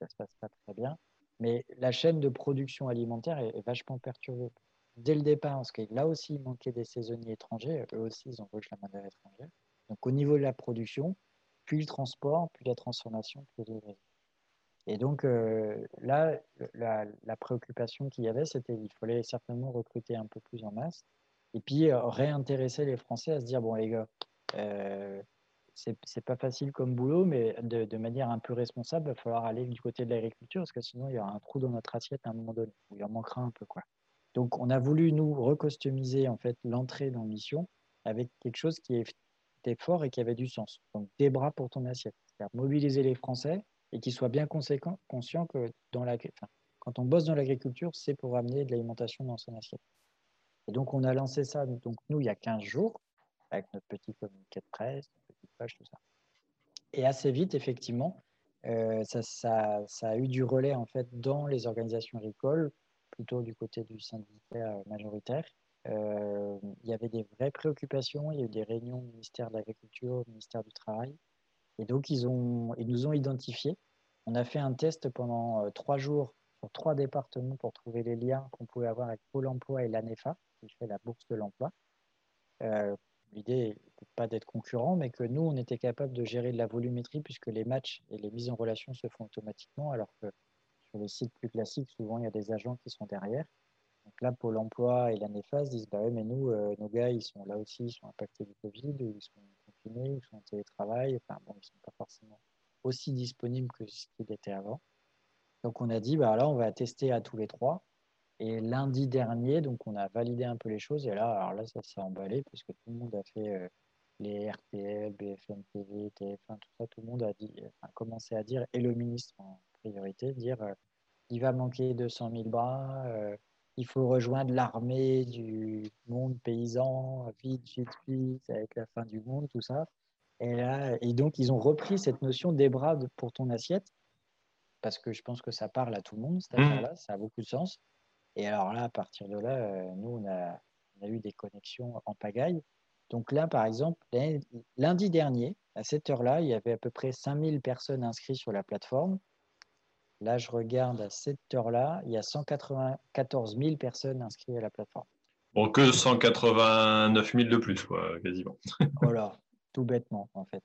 Ça se passe pas très bien. Mais la chaîne de production alimentaire est, vachement perturbée. Dès le départ, parce que là aussi, il manquait des saisonniers étrangers. Eux aussi, ils embauchent la main-d'œuvre étrangère. Donc, au niveau de la production, puis le transport, puis la transformation, puis les et donc euh, là, la, préoccupation qu'il y avait, c'était qu'il fallait certainement recruter un peu plus en masse et puis euh, réintéresser les Français à se dire bon les gars, euh, c'est pas facile comme boulot, mais de, manière un peu responsable, il va falloir aller du côté de l'agriculture parce que sinon il y aura un trou dans notre assiette à un moment donné où il en manquera un peu quoi. Donc on a voulu nous recustomiser en fait l'entrée dans mission avec quelque chose qui était fort et qui avait du sens. Donc des bras pour ton assiette, c'est-à-dire mobiliser les Français et qu'il soit bien conséquent, conscient que dans la, quand on bosse dans l'agriculture, c'est pour amener de l'alimentation dans son assiette. Et donc, on a lancé ça, donc nous, il y a 15 jours, avec notre petit communiqué de presse, notre petite page, tout ça. Et assez vite, effectivement, euh, ça, ça, a eu du relais en fait dans les organisations agricoles, plutôt du côté du syndicat majoritaire. Euh, il y avait des vraies préoccupations, il y a eu des réunions au ministère de l'Agriculture, au ministère du Travail, et donc, ils, nous ont identifiés. On a fait un test pendant euh, trois jours sur trois départements pour trouver les liens qu'on pouvait avoir avec Pôle emploi et l'ANEFA, qui fait la bourse de l'emploi. Euh, L'idée n'était pas d'être concurrent, mais que nous, on était capable de gérer de la volumétrie puisque les matchs et les mises en relation se font automatiquement, alors que sur les sites plus classiques, souvent, il y a des agents qui sont derrière. Donc là, Pôle emploi et l'ANEFA se disent bah ouais, mais nous, euh, nos gars, ils sont là aussi, ils sont impactés du Covid, ils sont confinés, ils sont en télétravail. Enfin, ils ne sont pas forcément aussi disponibles que ce qu'ils étaient avant. Donc on a dit bah là, on va tester à tous les trois. Et lundi dernier, donc on a validé un peu les choses. Et là, alors là, ça s'est emballé puisque tout le monde a fait euh, les RTL, BFM TV, TF1, tout ça. Tout le monde a dit, enfin, commencé à dire, et le ministre en priorité, dire euh, il va manquer 200 000 bras il faut rejoindre l'armée du monde paysan, vite, vite, vite, avec la fin du monde, tout ça. Et, là, et donc, ils ont repris cette notion des bras pour ton assiette. parce que je pense que ça parle à tout le monde, cette Mhm. affaire-là, ça a beaucoup de sens. Et alors là, à partir de là, euh, nous, on a, on a eu des connexions en pagaille. Donc là, par exemple, l'un- lundi dernier, à cette heure-là, il y avait à peu près 5000 personnes inscrites sur la plateforme. Là, je regarde à cette heure-là, il y a 194 000 personnes inscrites à la plateforme. Bon, que 189 000 de plus, quoi, quasiment. Voilà, tout bêtement, en fait.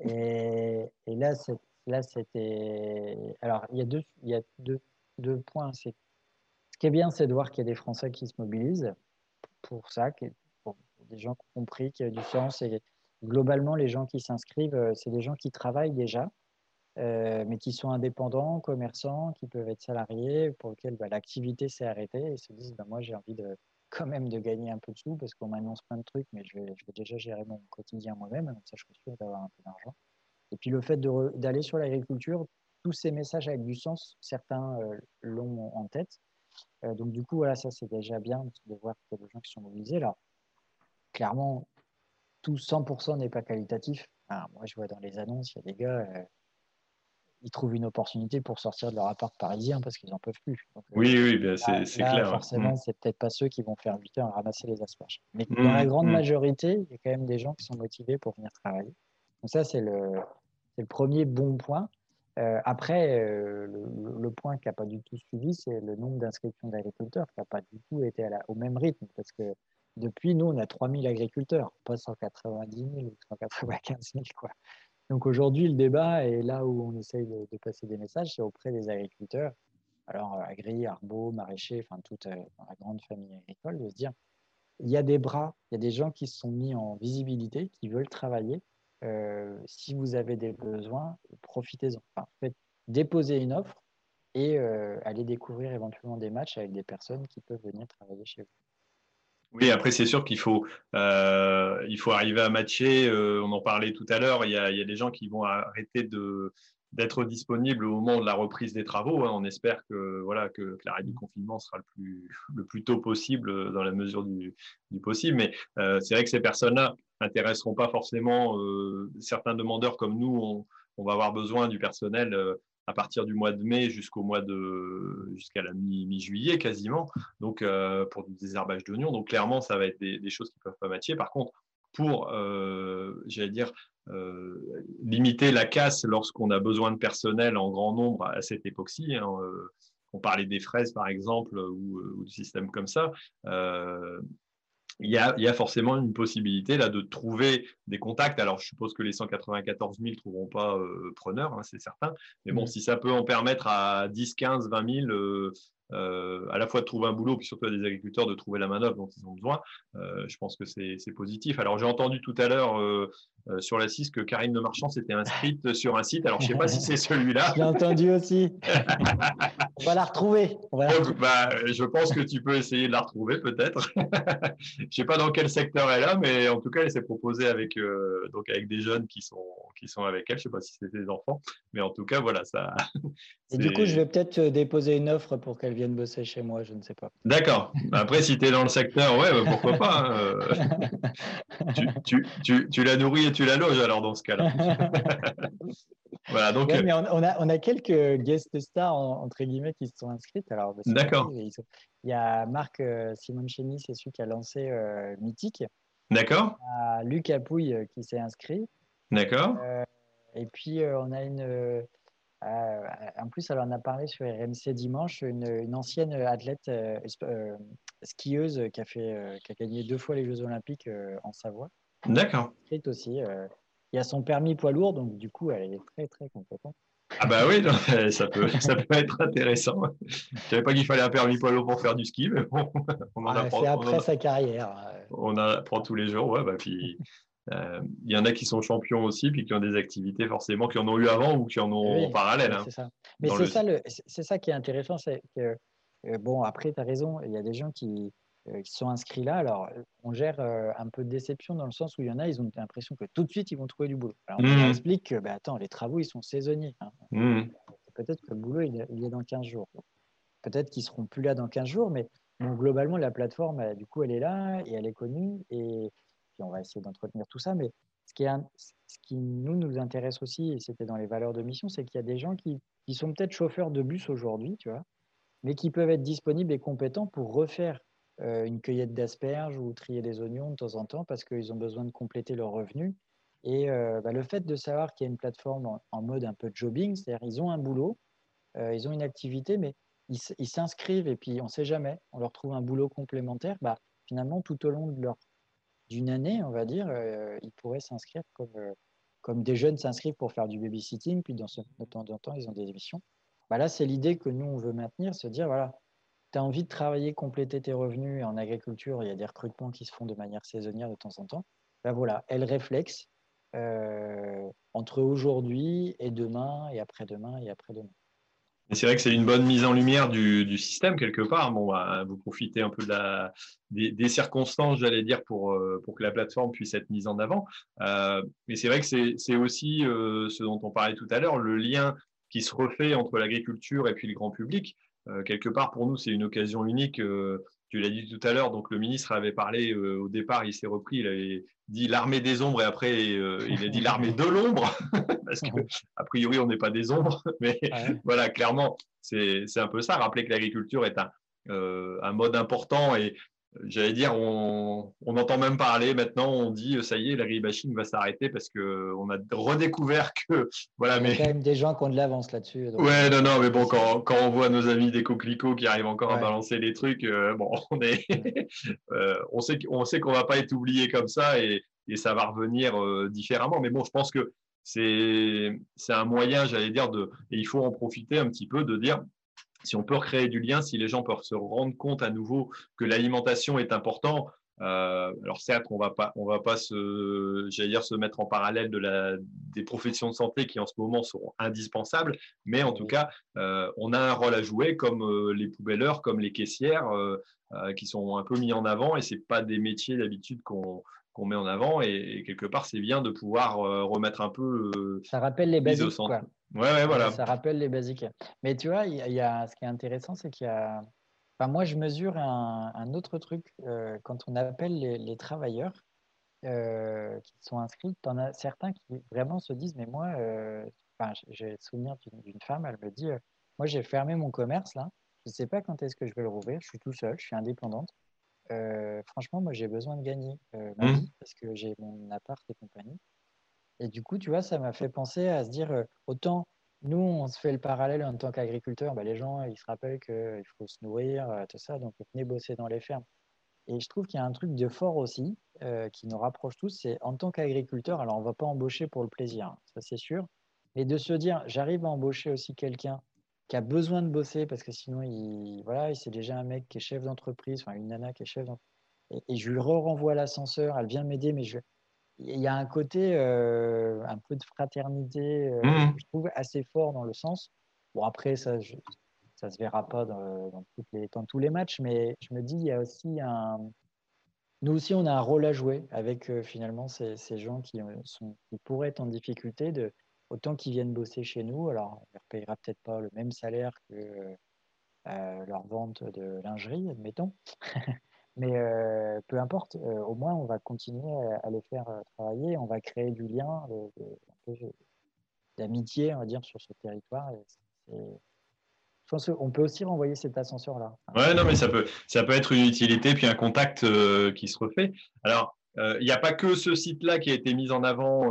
Et, et là, là, c'était. Alors, il y a deux, il y a deux, deux points. Ce qui est bien, c'est de voir qu'il y a des Français qui se mobilisent pour ça, pour des gens qui ont compris qu'il y a du sens. Et globalement, les gens qui s'inscrivent, euh, c'est des gens qui travaillent déjà, euh, mais qui sont indépendants, commerçants, qui peuvent être salariés, pour lesquels bah, l'activité s'est arrêtée et se disent bah, Moi, j'ai envie de, quand même de gagner un peu de sous parce qu'on m'annonce plein de trucs, mais je vais, je vais déjà gérer mon quotidien moi-même, donc ça, je suis sûr d'avoir un peu d'argent. Et puis le fait d'aller sur l'agriculture, tous ces messages avec du sens, certains euh, l'ont en tête. Euh, donc du coup, voilà, ça c'est déjà bien de voir qu'il y a des gens qui sont mobilisés. Là, clairement, tout 100% n'est pas qualitatif. Moi, je vois dans les annonces, il y a des gars, ils trouvent une opportunité pour sortir de leur appart parisien parce qu'ils n'en peuvent plus. Donc, euh, Oui, oui, bien, Là- c'est clair. Forcément, Mm. c'est peut-être pas ceux qui vont faire 8 heures à ramasser les asperges. Mais Mm, dans la grande mm. majorité, il y a quand même des gens qui sont motivés pour venir travailler. Donc ça, c'est le, c'est le premier bon point. Euh, après, euh, le, le point qui n'a pas du tout suivi, c'est le nombre d'inscriptions d'agriculteurs qui n'a pas du tout été à la- au même rythme. Parce que depuis, nous, on a 3000 agriculteurs, pas 190 000 ou 195 000. Quoi. Donc aujourd'hui, le débat, et là où on essaye de, passer des messages, c'est auprès des agriculteurs. Alors, euh, agri, arbo, maraîchers, enfin, toute euh, la grande famille agricole, de se dire il y a des bras, il y a des gens qui se sont mis en visibilité, qui veulent travailler. Euh, si vous avez des besoins, profitez-en. Enfin, faites, déposez une offre et allez découvrir éventuellement des matchs avec des personnes qui peuvent venir travailler chez vous. Oui, après, c'est sûr qu'il faut, euh, il faut arriver à matcher. euh, on en parlait tout à l'heure. Il y a, des gens qui vont arrêter d'être disponibles au moment de la reprise des travaux. hein. On espère que voilà que, que l'arrêt du confinement sera le plus le plus tôt possible euh, dans la mesure du, possible. Mais c'est vrai que ces personnes-là intéresseront pas forcément certains demandeurs comme nous. On, va avoir besoin du personnel à partir du mois de mai jusqu'au mois de jusqu'à la mi- mi-juillet quasiment. Donc euh, pour du désherbage d'oignons. Donc clairement, ça va être des, choses qui peuvent pas matcher. Par contre, pour, euh, j'allais dire, euh, limiter la casse lorsqu'on a besoin de personnel en grand nombre à cette époque-ci. hein, on parlait des fraises, par exemple, ou, ou de systèmes comme ça. Il y, a, il y a forcément une possibilité là de trouver des contacts. Alors, je suppose que les 194 000 ne trouveront pas euh, preneur, hein, c'est certain. Mais bon, Mm. si ça peut en permettre à 10, 15, 20 000 euh, euh, à la fois de trouver un boulot, puis surtout à des agriculteurs de trouver la main-d'œuvre dont ils ont besoin, euh, je pense que c'est positif. Alors, j'ai entendu tout à l'heure euh, euh, sur la 6 que Karine Le Marchand s'était inscrite sur un site. Alors, je ne sais pas si c'est celui-là. J'ai entendu aussi. On va la retrouver. On va la Donc, bah, je pense que tu peux essayer de la retrouver peut-être. je ne sais pas dans quel secteur elle est, mais en tout cas, elle s'est proposée avec, euh, donc avec des jeunes qui sont, qui sont avec elle. Je ne sais pas si c'était des enfants, mais en tout cas, voilà, ça. Et du coup, je vais peut-être euh, déposer une offre pour qu'elle vienne bosser chez moi, je ne sais pas. D'accord. Après, si tu es dans le secteur, ouais, bah, pourquoi pas. hein, euh, tu, tu, tu, tu la nourris et tu la loges alors dans ce cas-là. voilà, donc. Ouais, mais on, on a, on a quelques guest stars, en- entre guillemets, qui se sont inscrites. Alors, bah, D'accord. Il y a Marc euh, Simoncini, c'est celui qui a lancé euh, Mythique. D'accord, Il y a Luc Apouille euh, qui s'est inscrit. d'accord. Et puis, euh, on a une. Euh, en plus, elle en a parlé sur RMC dimanche, une, une ancienne athlète euh, euh, skieuse qui a, fait, euh, qui a gagné deux fois les Jeux Olympiques en Savoie. D'accord. Aussi. il y a son permis poids lourd, donc du coup, elle est très, très compétente. Ah bah oui, non, ça peut, ça peut être intéressant. Je savais pas qu'il fallait un permis poids lourd pour faire du ski, mais bon, on en Ah, apprend, c'est on en- après sa carrière. on en apprend tous les jours. Ouais, bah, puis, il y en a qui sont champions aussi, puis qui ont des activités forcément, qui en ont eu avant ou qui en ont Oui, en parallèle. hein. C'est ça. Mais dans c'est le- ça, le- ça qui est intéressant, c'est que, euh, bon, après, tu as raison, il y a des gens qui, euh, qui sont inscrits là. Alors, euh, on gère euh, un peu de déception dans le sens où il y en a, ils ont l'impression que tout de suite, ils vont trouver du boulot. Alors, on leur explique que, bah, attends, les travaux, ils sont saisonniers. hein. Mmh. Peut-être que le boulot, il est, il est dans 15 jours. Peut-être qu'ils seront plus là dans 15 jours, mais bon, globalement, la plateforme, elle, du coup, elle est là et elle est connue. Et on va essayer d'entretenir tout ça. Mais ce qui, est ce qui nous, nous intéresse aussi, et c'était dans les valeurs de mission, c'est qu'il y a des gens qui, qui sont peut-être chauffeurs de bus aujourd'hui, tu vois, mais qui peuvent être disponibles et compétents pour refaire euh, une cueillette d'asperges ou trier des oignons de temps en temps parce qu'ils ont besoin de compléter leurs revenus. Et euh, bah, le fait de savoir qu'il y a une plateforme en, mode un peu jobbing, c'est-à-dire ils ont un boulot, euh, ils ont une activité, mais ils s'inscrivent et puis on ne sait jamais, on leur trouve un boulot complémentaire. Bah, finalement, tout au long de leur d'une année, on va dire, ils pourraient s'inscrire comme, comme des jeunes s'inscrivent pour faire du babysitting, puis dans ce, de temps en temps, ils ont des émissions. Bah là, c'est l'idée que nous, on veut maintenir, se dire, voilà, tu as envie de travailler, compléter tes revenus en agriculture, il y a des recrutements qui se font de manière saisonnière de temps en temps. Ben voilà, elle réflexe euh, entre aujourd'hui et demain et après-demain et après-demain. C'est vrai que c'est une bonne mise en lumière du, système quelque part. Bon, bah, vous profitez un peu de la, des, circonstances, j'allais dire, pour, euh, pour que la plateforme puisse être mise en avant. Euh, mais c'est vrai que c'est aussi ce dont on parlait tout à l'heure, le lien qui se refait entre l'agriculture et puis le grand public. Euh, quelque part, pour nous, c'est une occasion unique. Euh, tu l'as dit tout à l'heure, donc le ministre avait parlé euh, au départ, il s'est repris, il avait dit l'armée des ombres et après il a dit l'armée de l'ombre, parce que a priori on n'est pas des ombres, mais voilà, clairement, c'est un peu ça. Rappeler que l'agriculture est un, un mode important et j'allais dire, on, on entend même parler maintenant, on dit ça y est, l'agribashing va s'arrêter parce que on a redécouvert que voilà. Il y a quand même des gens qui ont de l'avance là-dessus. Ouais, non, non, mais bon, quand, quand, on voit nos amis des coquelicots qui arrivent encore à balancer les trucs, euh, bon, on est, euh, on sait qu'on qu'on va pas être oublié comme ça et, et ça va revenir euh, différemment. Mais bon, je pense que c'est c'est un moyen, j'allais dire, de et il faut en profiter un petit peu de dire si on peut recréer du lien, si les gens peuvent se rendre compte à nouveau que l'alimentation est important, euh, alors certes, on va pas, on va pas se, j'allais dire, se mettre en parallèle de la, des professions de santé qui en ce moment sont indispensables, mais en tout cas, euh, on a un rôle à jouer comme euh, les poubelleurs, comme les caissières, qui sont un peu mis en avant, et c'est pas des métiers d'habitude qu'on qu'on met en avant, et, quelque part, c'est bien de pouvoir remettre un peu. Ça rappelle les basiques, quoi. Ouais, voilà. Ça rappelle les basiques. Mais tu vois, il y, a, ce qui est intéressant, c'est qu'il y a. Enfin, moi, je mesure un, autre truc. Euh, quand on appelle les, travailleurs euh, qui sont inscrits, tu en as certains qui vraiment se disent Mais moi, euh, enfin, j'ai le souvenir d'une femme, elle me dit Moi, j'ai fermé mon commerce là. Je ne sais pas quand est-ce que je vais le rouvrir. Je suis tout seul, je suis indépendante. franchement, moi, j'ai besoin de gagner ma mmh. vie parce que j'ai mon appart et compagnie. Et du coup, tu vois, ça m'a fait penser à se dire, euh, autant nous, on se fait le parallèle en tant qu'agriculteur, bah, les gens, ils se rappellent qu'il faut se nourrir, euh, tout ça, donc venez bosser dans les fermes. Et je trouve qu'il y a un truc de fort aussi euh, qui nous rapproche tous, c'est en tant qu'agriculteur, alors on ne va pas embaucher pour le plaisir, hein, ça c'est sûr, mais de se dire, j'arrive à embaucher aussi quelqu'un qui a besoin de bosser parce que sinon, il, voilà, c'est déjà un mec qui est chef d'entreprise, enfin une nana qui est chef d'entreprise, et, je lui renvoie l'ascenseur, elle vient m'aider, mais je, il y a un côté euh, un peu de fraternité, euh, mmh. je trouve assez fort dans le sens. Bon, après, ça, je, ça se verra pas dans, dans, toutes les, dans, tous les matchs, mais je me dis, il y a aussi un. Nous aussi, on a un rôle à jouer avec euh, finalement ces, ces, gens qui, sont, qui pourraient être en difficulté, de, autant qu'ils viennent bosser chez nous. Alors, on ne leur payera peut-être pas le même salaire que leur vente de lingerie, admettons. Mais euh, peu importe, euh, au moins on va continuer à, les faire euh, travailler, on va créer du lien, d'amitié, on va dire, sur ce territoire. je pense qu'on peut aussi renvoyer cet ascenseur-là. Ouais, non, mais ça peut, ça peut être une utilité, puis un contact qui se refait. Alors, il n'y a pas que ce site-là qui a été mis en avant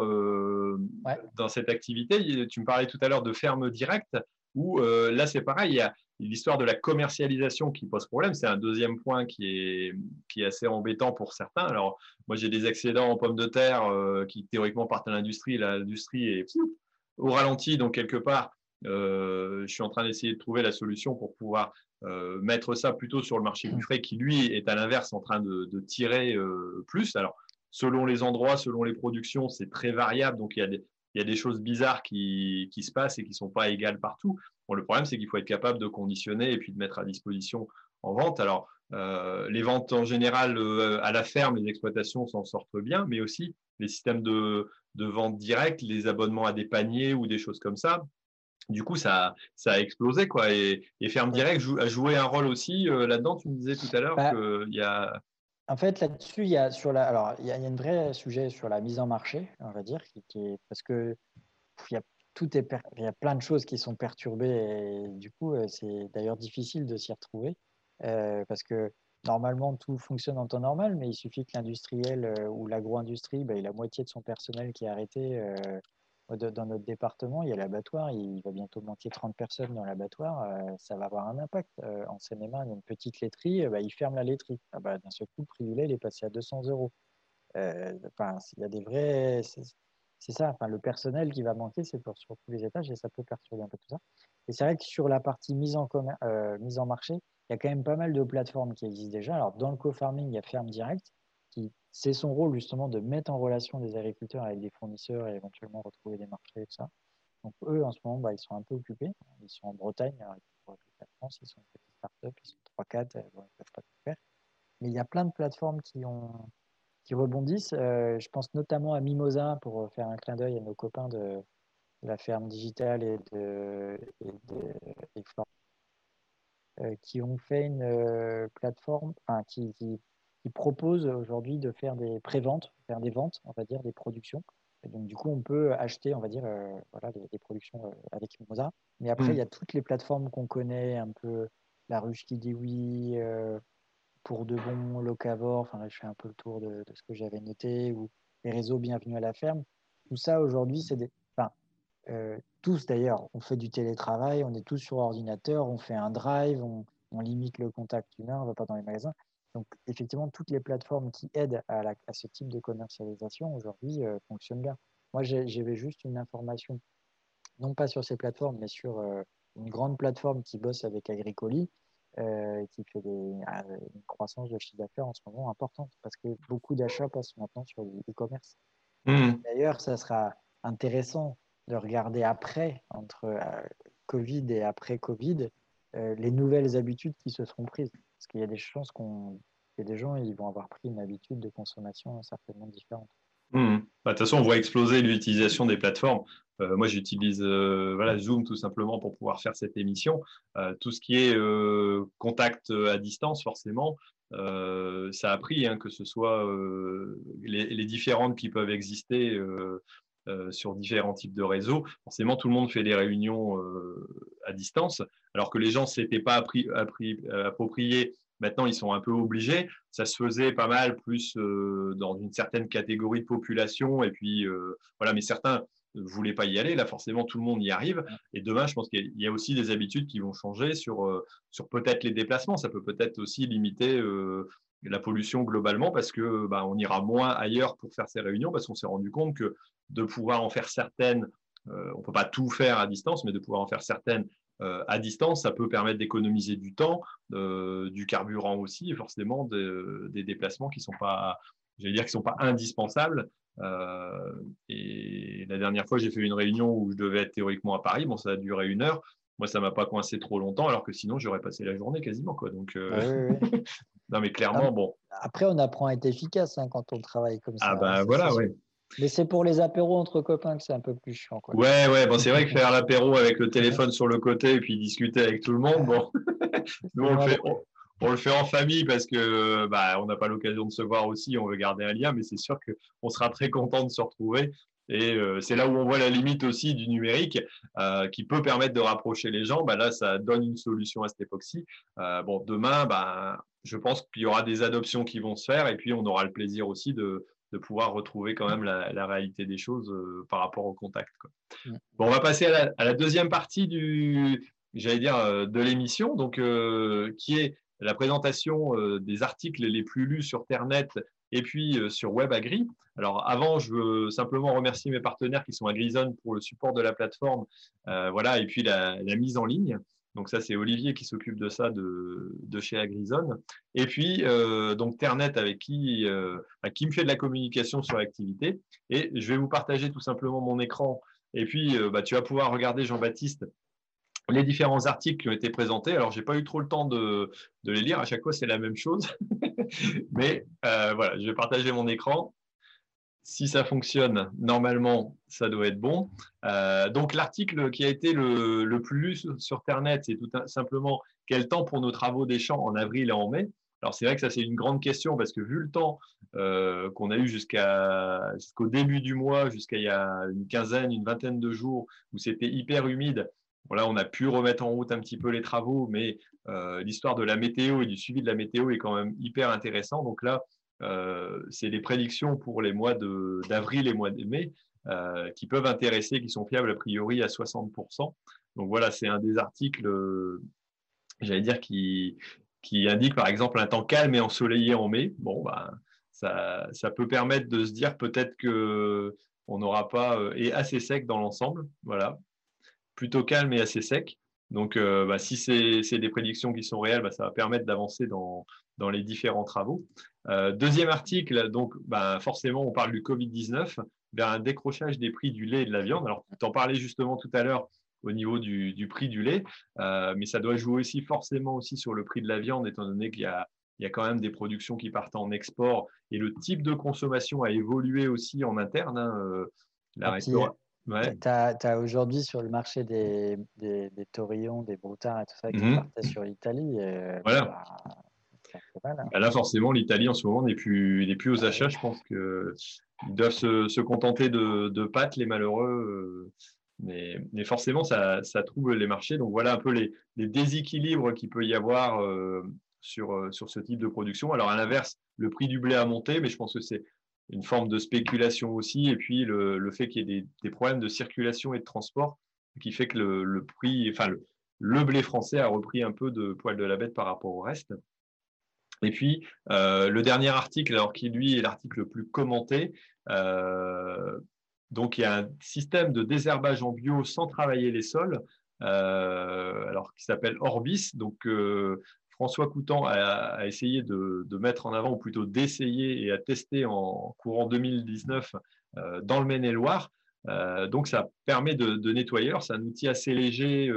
dans cette activité. Tu me parlais tout à l'heure de ferme directe, où là, c'est pareil, il y a, l'histoire de la commercialisation qui pose problème, c'est un deuxième point qui est, qui est assez embêtant pour certains. Alors, moi, j'ai des excédents en pommes de terre euh, qui théoriquement partent à l'industrie. L'industrie est au ralenti, donc quelque part, euh, je suis en train d'essayer de trouver la solution pour pouvoir euh, mettre ça plutôt sur le marché du frais qui, lui, est à l'inverse en train de, tirer plus. Alors, selon les endroits, selon les productions, c'est très variable, donc il y a des, il y a des choses bizarres qui, qui se passent et qui ne sont pas égales partout. Bon, le problème, c'est qu'il faut être capable de conditionner et puis de mettre à disposition en vente. Alors, euh, les ventes en général euh, à la ferme, les exploitations s'en sortent bien, mais aussi les systèmes de, de vente directe, les abonnements à des paniers ou des choses comme ça. Du coup, ça, ça a explosé. Quoi. Et, et Ferme Direct a joué un rôle aussi euh, là-dedans. Tu me disais tout à l'heure bah, qu'il y a En fait, là-dessus, il y a sur la, alors il y a, un vrai sujet sur la mise en marché, on va dire, qui, est parce que il y a il y a plein de choses qui sont perturbées et du coup, euh, c'est d'ailleurs difficile de s'y retrouver euh, parce que normalement tout fonctionne en temps normal, mais il suffit que l'industriel euh, ou l'agro-industrie, bah, il a la moitié de son personnel qui est arrêté dans notre département, il y a l'abattoir, il va bientôt manquer 30 personnes dans l'abattoir, ça va avoir un impact. En Seine-et-Marne, il y a une petite laiterie, bah, il ferme la laiterie. Ah bah, D'un seul coup, le prix du lait est passé à 200 euros. Il y a des vrais. C'est ça, enfin, le personnel qui va manquer, c'est sur tous les étages et ça peut perturber un peu tout ça. Et c'est vrai que sur la partie mise en, mise en marché, il y a quand même pas mal de plateformes qui existent déjà. Alors, dans le co-farming, il y a Ferme Direct, qui c'est son rôle justement de mettre en relation des agriculteurs avec des fournisseurs et éventuellement retrouver des marchés et tout ça. Donc eux, en ce moment, bah, ils sont un peu occupés. Ils sont en Bretagne, pour toute la France, ils sont une petite start-up, ils sont 3-4, euh, ils ne peuvent pas tout faire. Mais il y a plein de plateformes qui, ont, qui rebondissent. Euh, je pense notamment à Mimosa pour euh, faire un clin d'œil à nos copains de, la ferme digitale et de, et de qui ont fait une plateforme, enfin, qui, qui propose aujourd'hui de faire des préventes, faire des ventes, on va dire, des productions. Et donc, du coup, on peut acheter, on va dire, euh, voilà, des, productions euh, avec Mimosa. Mais après, mm. il y a toutes les plateformes qu'on connaît, un peu La Ruche qui dit oui, euh, Pour de bon, Locavor. Enfin, là, je fais un peu le tour de, ce que j'avais noté, ou les réseaux Bienvenue à la ferme. Tout ça, aujourd'hui, c'est des. Enfin, tous d'ailleurs, on fait du télétravail, on est tous sur ordinateur, on fait un drive, on, on limite le contact humain, on ne va pas dans les magasins. Donc, effectivement, toutes les plateformes qui aident à, ce type de commercialisation aujourd'hui euh, fonctionnent bien. Moi, j'avais juste une information, non pas sur ces plateformes, mais sur euh, une grande plateforme qui bosse avec Agricoli, euh, qui fait une croissance de chiffre d'affaires en ce moment importante, parce que beaucoup d'achats passent maintenant sur l'e-commerce. Mmh. D'ailleurs, ça sera intéressant de regarder après, entre Covid et après Covid, les nouvelles habitudes qui se seront prises. Parce qu'il y a des chances qu'on, que des gens ils vont avoir pris une habitude de consommation certainement différente. Mmh. Bah, de toute façon, on voit exploser l'utilisation des plateformes. Euh, moi, j'utilise euh, Zoom tout simplement pour pouvoir faire cette émission. Euh, tout ce qui est contact à distance, forcément, ça a pris, hein, que ce soit les, différentes qui peuvent exister sur différents types de réseaux. Forcément, tout le monde fait des réunions à distance, alors que les gens ne s'étaient pas appris, appropriés Maintenant, ils sont un peu obligés. Ça se faisait pas mal plus euh, dans une certaine catégorie de population. Et puis, euh, voilà, mais certains ne voulaient pas y aller. Là, forcément, tout le monde y arrive. Et demain, je pense qu'il y a aussi des habitudes qui vont changer sur, euh, sur peut-être les déplacements. Ça peut peut-être aussi limiter la pollution globalement parce que bah, on ira moins ailleurs pour faire ces réunions parce qu'on s'est rendu compte que de pouvoir en faire certaines, on ne peut pas tout faire à distance, mais de pouvoir en faire certaines à distance, ça peut permettre d'économiser du temps, euh, du carburant aussi, et forcément des déplacements qui sont pas, j'allais dire, qui sont pas indispensables. Euh, et la dernière fois, j'ai fait une réunion où je devais être théoriquement à Paris. Bon, ça a duré une heure. Moi, ça m'a pas coincé trop longtemps, alors que sinon, j'aurais passé la journée quasiment. Quoi. Donc, non, mais clairement, bon. Après, on apprend à être efficace hein, quand on travaille comme ah, ça. Ah ben voilà, oui. Mais c'est pour les apéros entre copains que c'est un peu plus chiant. Quoi. Ouais, ouais, bon, c'est vrai que faire l'apéro avec le téléphone sur le côté et puis discuter avec tout le monde, bon, nous on le, fait, on, le fait en famille parce que bah, on n'a pas l'occasion de se voir aussi, on veut garder un lien, mais c'est sûr qu'on sera très content de se retrouver. Et euh, c'est là où on voit la limite aussi du numérique euh, qui peut permettre de rapprocher les gens. Bah, là, ça donne une solution à cette époque-ci. Euh, bon, demain, bah, je pense qu'il y aura des adoptions qui vont se faire et puis on aura le plaisir aussi de, de pouvoir retrouver quand même la, réalité des choses euh, par rapport au contact. Bon, on va passer à la, deuxième partie du, j'allais dire, euh, de l'émission, donc euh, qui est la présentation des articles les plus lus sur Ternet et puis sur WebAgri. Alors avant, je veux simplement remercier mes partenaires qui sont à Grison pour le support de la plateforme, voilà, et puis la mise en ligne. Donc ça, c'est Olivier qui s'occupe de ça de, chez Agrison. Et puis, euh, donc Ternet avec qui, euh, qui me fait de la communication sur l'activité. Et je vais vous partager tout simplement mon écran. Et puis, euh, bah, tu vas pouvoir regarder, Jean-Baptiste, les différents articles qui ont été présentés. Alors, je n'ai pas eu trop le temps de, de, les lire. À chaque fois, c'est la même chose. Mais voilà, je vais partager mon écran si ça fonctionne, normalement, ça doit être bon. Euh, donc, l'article qui a été le, plus lu sur Internet, c'est tout simplement quel temps pour nos travaux des champs en avril et en mai? Alors c'est vrai que ça c'est une grande question parce que vu le temps euh, qu'on a eu jusqu'à jusqu'au début du mois, jusqu'à il y a une quinzaine, une vingtaine de jours où c'était hyper humide, on a pu remettre en route un petit peu les travaux, mais euh, l'histoire de la météo et du suivi de la météo est quand même hyper intéressant. Donc là, euh, c'est les prédictions pour les mois d'avril et mois de mai qui peuvent intéresser, qui sont fiables a priori à 60%. Donc voilà, c'est un des articles, j'allais dire, qui, indique par exemple un temps calme et ensoleillé en mai. Bon, bah, ça, peut permettre de se dire peut-être que on n'aura pas euh, et assez sec dans l'ensemble. Voilà, plutôt calme et assez sec. Donc, euh, bah, si c'est des prédictions qui sont réelles, bah, ça va permettre d'avancer dans, les différents travaux. Euh, deuxième article, donc bah, forcément, on parle du Covid-19 vers un décrochage des prix du lait et de la viande. Alors, tu en parlais justement tout à l'heure au niveau du, prix du lait, euh, mais ça doit jouer aussi forcément aussi sur le prix de la viande, étant donné qu'il y a, il y a quand même des productions qui partent en export et le type de consommation a évolué aussi en interne. Hein, euh, la Ouais. Tu as, aujourd'hui sur le marché des, des, des taurillons, des broutards et tout ça qui mmh. partaient sur l'Italie. Voilà. Bah, hein. bah, là, forcément, l'Italie en ce moment n'est plus, aux achats. Je pense qu'ils doivent se, contenter de, pâtes, les malheureux. Euh, mais, forcément, ça, trouble les marchés. Donc voilà un peu les, déséquilibres qu'il peut y avoir euh, sur, euh, sur ce type de production. Alors à l'inverse, le prix du blé a monté, mais je pense que c'est une forme de spéculation aussi. Et puis le, fait qu'il y ait des, problèmes de circulation et de transport qui fait que le, prix, le, blé français a repris un peu de poil de la bête par rapport au reste. Et puis, euh, le dernier article, alors qui lui est l'article le plus commenté, donc, il y a un système de désherbage en bio sans travailler les sols, euh, alors qui s'appelle Orbis. Donc, euh, François Coutan a, essayé de, mettre en avant, ou plutôt d'essayer et à tester en courant 2019 euh, dans le Maine-et-Loire. donc, ça permet de nettoyer. C'est un outil assez léger.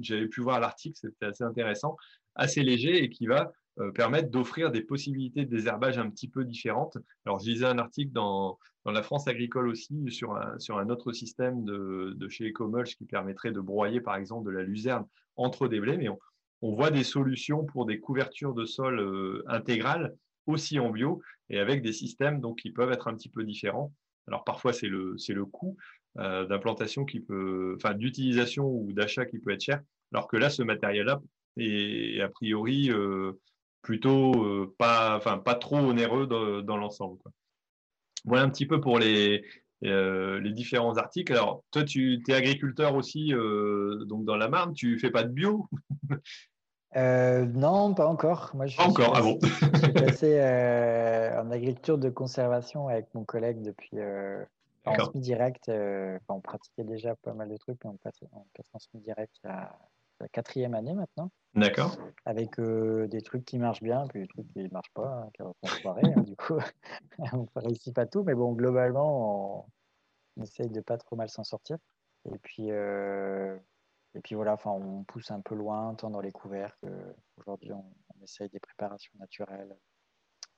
J'avais pu voir l'article, c'était assez intéressant, assez léger et qui va euh, permettent d'offrir des possibilités de désherbage un petit peu différentes. Alors, je lisais un article dans, dans la France agricole aussi sur un, sur un autre système de, de chez Ecomulch qui permettrait de broyer, par exemple, de la luzerne entre des blés, mais on, voit des solutions pour des couvertures de sol euh, intégrales aussi en bio et avec des systèmes donc, qui peuvent être un petit peu différents. Alors parfois c'est le, le coût euh, d'implantation qui peut, enfin d'utilisation ou d'achat qui peut être cher, alors que là ce matériel-là est a priori plutôt euh, pas, enfin, pas trop onéreux dans, l'ensemble. Voilà un petit peu pour les, euh, les différents articles. Alors, toi, tu es agriculteur aussi euh, donc dans la Marne, tu fais pas de bio? Non, pas encore. Moi, je encore, ah bon? Je suis passé en agriculture de conservation avec mon collègue depuis en semi-direct. on pratiquait déjà pas mal de trucs, mais on passe, on passe en semi-direct à la quatrième année maintenant. D'accord. Avec euh, des trucs qui marchent bien, puis des trucs qui ne marchent pas, hein, qui font soirée. Hein, du coup, on ne réussit pas tout, mais bon, globalement, on, essaye de pas trop mal s'en sortir. Et puis, euh, et puis voilà, on pousse un peu loin, tant dans les couverts qu'aujourd'hui, on, on, essaye des préparations naturelles.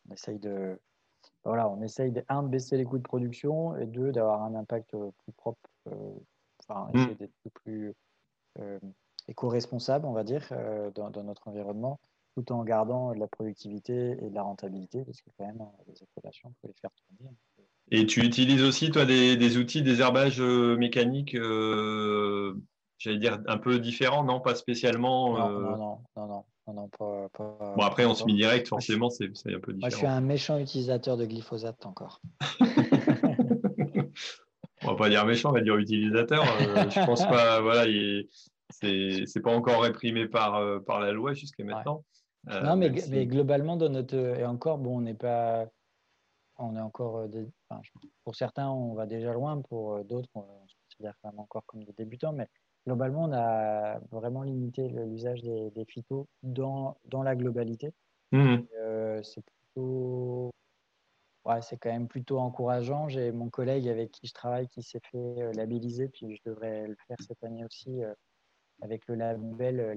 On essaye de, voilà, on essaye de, un, de baisser les coûts de production et deux, d'avoir un impact plus propre, euh, enfin, mmh. essayer d'être plus éco-responsable, on va dire, euh, dans, notre environnement, tout en gardant de la productivité et de la rentabilité, parce que quand même, les exploitations, il faut les faire tourner. Et tu utilises aussi, toi, des, outils désherbage euh, mécanique, euh, j'allais dire, un peu différents, non? Pas spécialement Non, non, non, non, non, pas, Bon, après, en semi-direct, forcément, c'est un peu différent. Moi, je suis un méchant utilisateur de glyphosate encore. on va pas dire méchant, on va dire utilisateur. je pense pas, voilà, il c'est pas encore réprimé par, euh, par la loi jusqu'à maintenant. Euh, non, mais, mais, globalement, dans notre. Et encore, bon, on n'est pas. On est encore. Euh, pour certains, on va déjà loin. Pour d'autres, on, se considère quand même encore comme des débutants. Mais globalement, on a vraiment limité l'usage des, des phytos dans, dans la globalité. Mmh. c'est plutôt. Ouais, c'est quand même plutôt encourageant. J'ai mon collègue avec qui je travaille qui s'est fait labelliser, puis je devrais le faire cette année aussi avec le label euh,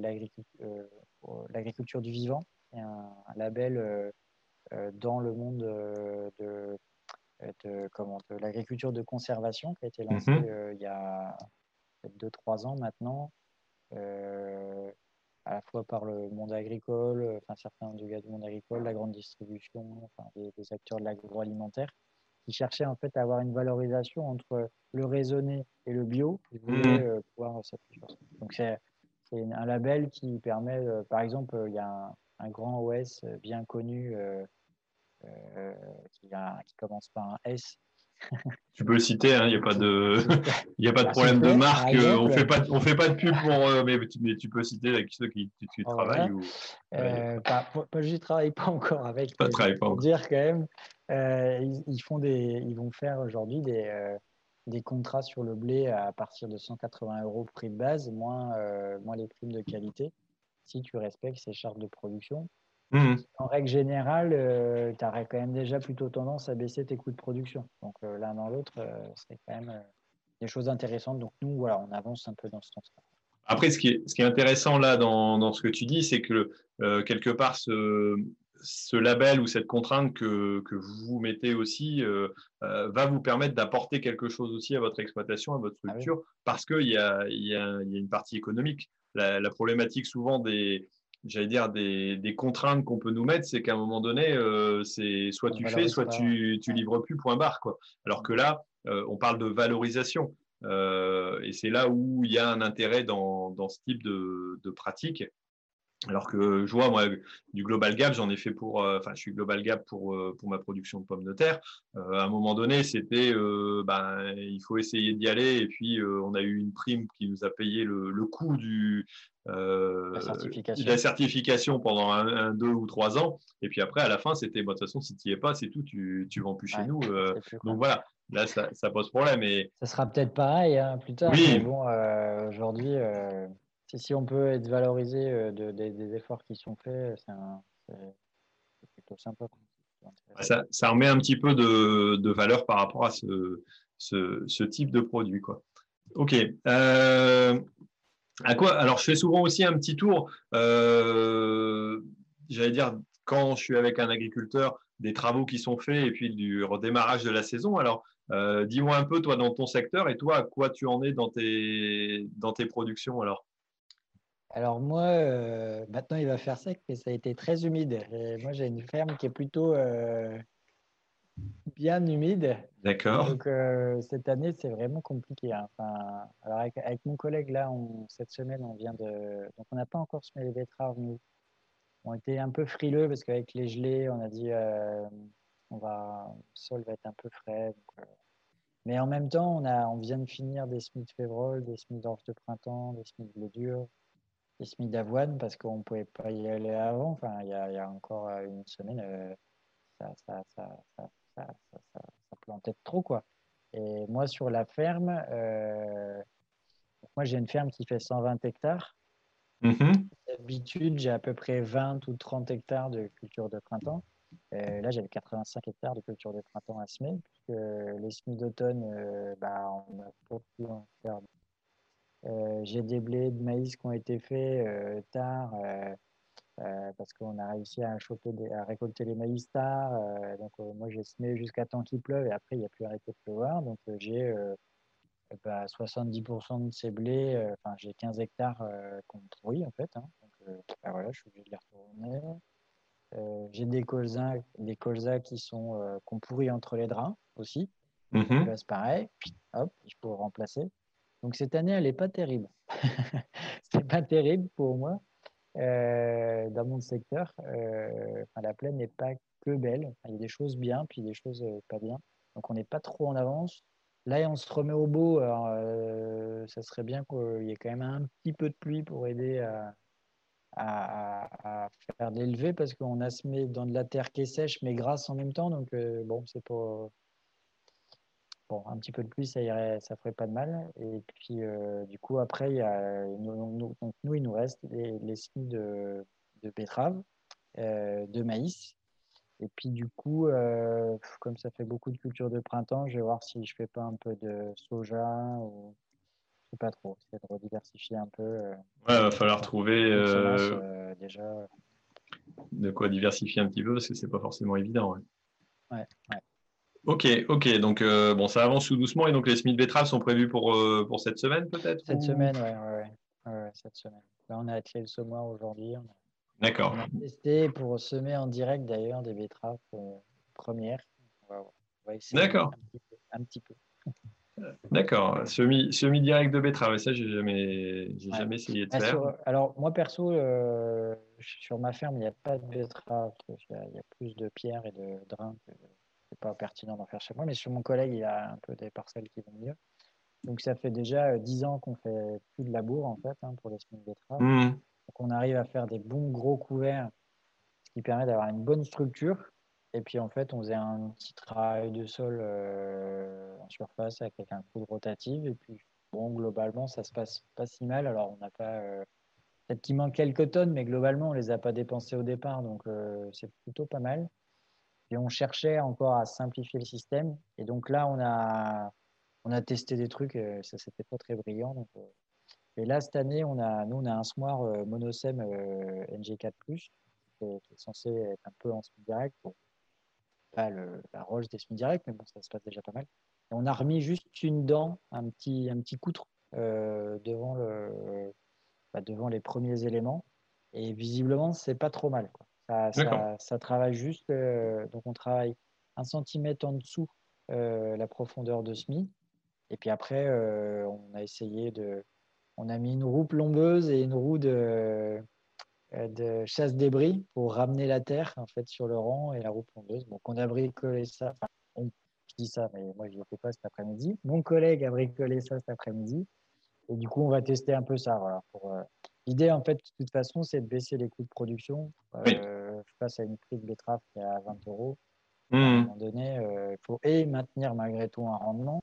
euh, l'agriculture du vivant, un, label euh, dans le monde de, de, l'agriculture de conservation qui a été lancé mhm. il y a 2-3 ans maintenant. à la fois par le monde agricole, enfin certains du du monde agricole, la grande distribution, enfin, des, acteurs de l'agroalimentaire, qui cherchaient en fait à avoir une valorisation entre le raisonné et le bio. Mmh. pouvoir Donc c'est un label qui permet, par exemple, il y a un, un grand OS bien connu euh, qui, commence par un S. tu peux le citer, il hein, n'y a pas de, il a pas de problème de marque. Euh, on fait pas, on fait pas de pub pour, euh, mais, mais, tu peux citer avec ceux qui, qui travaillent. Ou... pas, je ne travaille pas encore avec. Pas travaille pas pour dire quand même, ils, font des, ils vont faire aujourd'hui des, des contrats sur le blé à partir de 180 euros prix de base, moins, moins les primes de qualité, si tu respectes ces chartes de production. Mmh. En règle générale, euh, tu aurais quand même déjà plutôt tendance à baisser tes coûts de production. Donc euh, l'un dans l'autre, euh, c'est quand même des choses intéressantes. Donc nous, voilà, on avance un peu dans ce sens-là. Après, ce qui, est, ce qui est intéressant là dans, dans ce que tu dis, c'est que quelque part, ce, ce, label ou cette contrainte que, que vous mettez aussi va vous permettre d'apporter quelque chose aussi à votre exploitation, à votre ah structure, parce qu'il y a une partie économique. la problématique souvent des, j'allais dire, des, des contraintes qu'on peut nous mettre, c'est qu'à un moment donné, euh, c'est soit tu fais, soit tu, tu livres plus, point barre. Quoi. Alors que là, euh, on parle de valorisation. Euh, et c'est là où il y a un intérêt dans, dans ce type de, de pratique. Alors que je vois, moi, du Global Gap, j'en ai fait pour, euh, enfin, je suis Global Gap pour, euh, pour ma production de pommes de terre. Euh, à un moment donné, c'était, ben, il faut essayer d'y aller. Et puis, on a eu une prime qui nous a payé le, le coût du, la certification. de la certification pendant un, deux ou trois ans. Et puis après, à la fin, c'était, bon, de toute façon, si tu n'y es pas, c'est tout, tu ne vends plus chez nous. donc voilà, là, ça, ça, pose problème. Et... Ça sera peut-être pareil hein, plus tard. Oui. Mais bon, aujourd'hui si, on peut être valorisé euh, des efforts qui sont faits, c'est plutôt sympa. Ça, remet un petit peu de, valeur par rapport à ce, type de produit. Quoi. Ok. Euh, à quoi Alors, je fais souvent aussi un petit tour. Euh, j'allais dire, quand je suis avec un agriculteur, des travaux qui sont faits et puis du redémarrage de la saison. Alors, dis-moi un peu, toi, dans ton secteur, et toi, à quoi tu en es dans tes, dans tes productions alors? Alors moi, euh, maintenant il va faire sec, mais ça a été très humide. moi j'ai une ferme qui est plutôt euh, bien humide. D'accord. Donc euh, cette année c'est vraiment compliqué. Hein. Enfin, alors avec, mon collègue là, cette semaine on vient de, donc on n'a pas encore semé les betteraves nous. On était un peu frileux parce qu'avec les gelées, on a dit on va, le sol va être un peu frais. mais en même temps, on, a, on vient de finir des semis de févrole, des semis d'orge de printemps, des semis de blé dur semis d'avoine parce qu'on ne pouvait pas y aller avant. Enfin, il y a, encore euh, une semaine, euh, ça, ça, ça, ça, plantait trop. Quoi. Et moi, sur la ferme, euh, moi, j'ai une ferme qui fait 120 hectares. Mm-hmm. D'habitude, j'ai à peu près 20 ou 30 hectares de culture de printemps. là, j'avais 85 hectares de culture de printemps à semer, puisque les semis d'automne, bah, on n'a pas pu en faire euh, j'ai des blés de maïs qui ont été faits euh, tard euh, parce qu'on a réussi à, à récolter les maïs tard. donc moi j'ai semé jusqu'à temps qu'il pleuve et après il n'y a plus arrêté de pleuvoir. Donc j'ai bah, 70% de ces blés, enfin j'ai 15 hectares qu'on pourrit en fait. Hein. donc bah, voilà, je suis obligé de les retourner. j'ai des colzas, des colzas qui sont qu'on pourrit entre les drains aussi. Mm C'est pareil, hop, je peux remplacer. Donc cette année, elle n'est pas terrible. c'est pas terrible pour moi euh, dans mon secteur. Euh, la plaine n'est pas que belle. Il y a des choses bien, puis des choses euh, pas bien. Donc on n'est pas trop en avance. Là, on se remet au beau. Alors, ça serait bien qu'il y ait quand même un petit peu de pluie pour aider à, faire d'élever parce qu'on a semé dans de la terre qui est sèche mais grasse en même temps. Donc, bon, c'est pas, Bon, un petit peu de pluie, ça irait, ça ferait pas de mal. Et puis, euh, du coup, après, il y a, nous, donc nous, il nous reste les, les semis de, de betterave, euh, de maïs. Et puis, du coup, euh, comme ça fait beaucoup de culture de printemps, je vais voir si je fais pas un peu de soja ou je sais pas trop. C'est de rediversifier un peu. ouais, il va falloir trouver déjà. de quoi diversifier un petit peu parce que c'est pas forcément évident. ouais, ouais. Ok, ok. Donc, euh, bon, ça avance tout doucement. Et donc, les semis de betterave sont prévus pour, euh, pour cette semaine, peut-être Cette semaine, ouais, ouais, cette semaine. Là, on a attelé le semoir aujourd'hui. D'accord. On a testé pour semer en direct d'ailleurs des betteraves euh, premières. On va, essayer D'accord. Un petit peu. D'accord. Semi, semi direct de betterave, ça, j'ai jamais, j'ai jamais essayé de bah, faire. alors, moi, perso, euh, sur ma ferme, il n'y a pas de betterave. Il y, a, plus de pierres et de drains que c'est pas pertinent d'en faire chez moi. Mais sur mon collègue, il y a un peu des parcelles qui vont mieux. Donc, ça fait déjà 10 euh, ans qu'on fait plus de labour, en fait, hein, pour les semis de betterave. Mmh. Donc, on arrive à faire des bons gros couverts, ce qui permet d'avoir une bonne structure et puis en fait, on faisait un petit travail de sol euh, en surface avec un coup de rotative. Et puis bon, globalement, ça se passe pas si mal. Alors on n'a pas. Euh, peut-être qu'il manque quelques tonnes, mais globalement, on les a pas dépensées au départ. Donc euh, c'est plutôt pas mal. Et on cherchait encore à simplifier le système. Et donc là, on a, on a testé des trucs. Et ça, c'était pas très brillant. Donc, et là, cette année, on a, nous, on a un smoir monosem NG4, qui est, censé être un peu en speed direct pas la roche des semi direct, mais bon, ça se passe déjà pas mal. Et on a remis juste une dent, un petit, un petit coutre euh, devant, le, bah, devant les premiers éléments. Et visiblement, c'est pas trop mal. Ça, ça, travaille juste. Euh, donc, on travaille un centimètre en dessous euh, la profondeur de SMI. Et puis après, on a essayé de. On a mis une roue plombeuse et une roue de, euh, de chasse débris pour ramener la terre en fait sur le rang et la roue plombeuse. Donc on a bricolé ça. Enfin, je dis ça, mais moi je n'y étais pas cet après-midi. Mon collègue a bricolé ça cet après-midi. Et du coup, on va tester un peu ça. Voilà, euh, L'idée, en fait, de toute façon, c'est de baisser les coûts de production euh, face à une prix de betterave qui est à 20 euros. À un mmh. moment donné, il faut et maintenir malgré tout un rendement,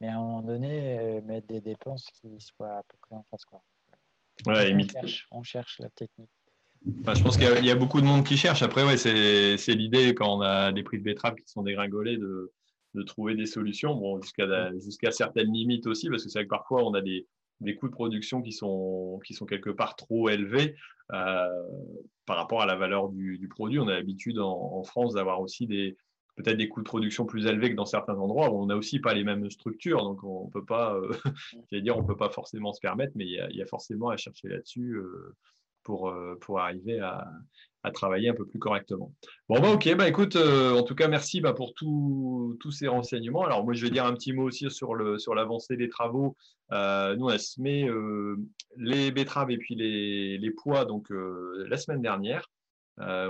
mais à un moment donné, mettre des dépenses qui soient à peu près en face. Quoi. Ouais, on, cherche, on cherche la technique je pense qu'il y, a beaucoup de monde qui cherche. Après, ouais, c'est l'idée quand on a des prix de betterave qui sont dégringolés de, de trouver des solutions, bon, jusqu'à certaines limites aussi, parce que c'est vrai que parfois on a des, des, coûts de production qui sont, qui sont quelque part trop élevés euh, par rapport à la valeur du, du produit. On a l'habitude en, France d'avoir aussi des peut-être des coûts de production plus élevés que dans certains endroits où on n'a aussi pas les mêmes structures, donc on peut pas, euh, dire, on peut pas forcément se permettre, mais il y a, forcément à chercher là-dessus. Euh, pour, pour arriver à, à, travailler un peu plus correctement. Bon, bah, ok, bah, écoute, euh, en tout cas, merci bah, pour tous ces renseignements. Alors, moi, je vais dire un petit mot aussi sur l'avancée sur des travaux. Euh, nous, on a semé les betteraves et puis les, les pois donc, la semaine dernière.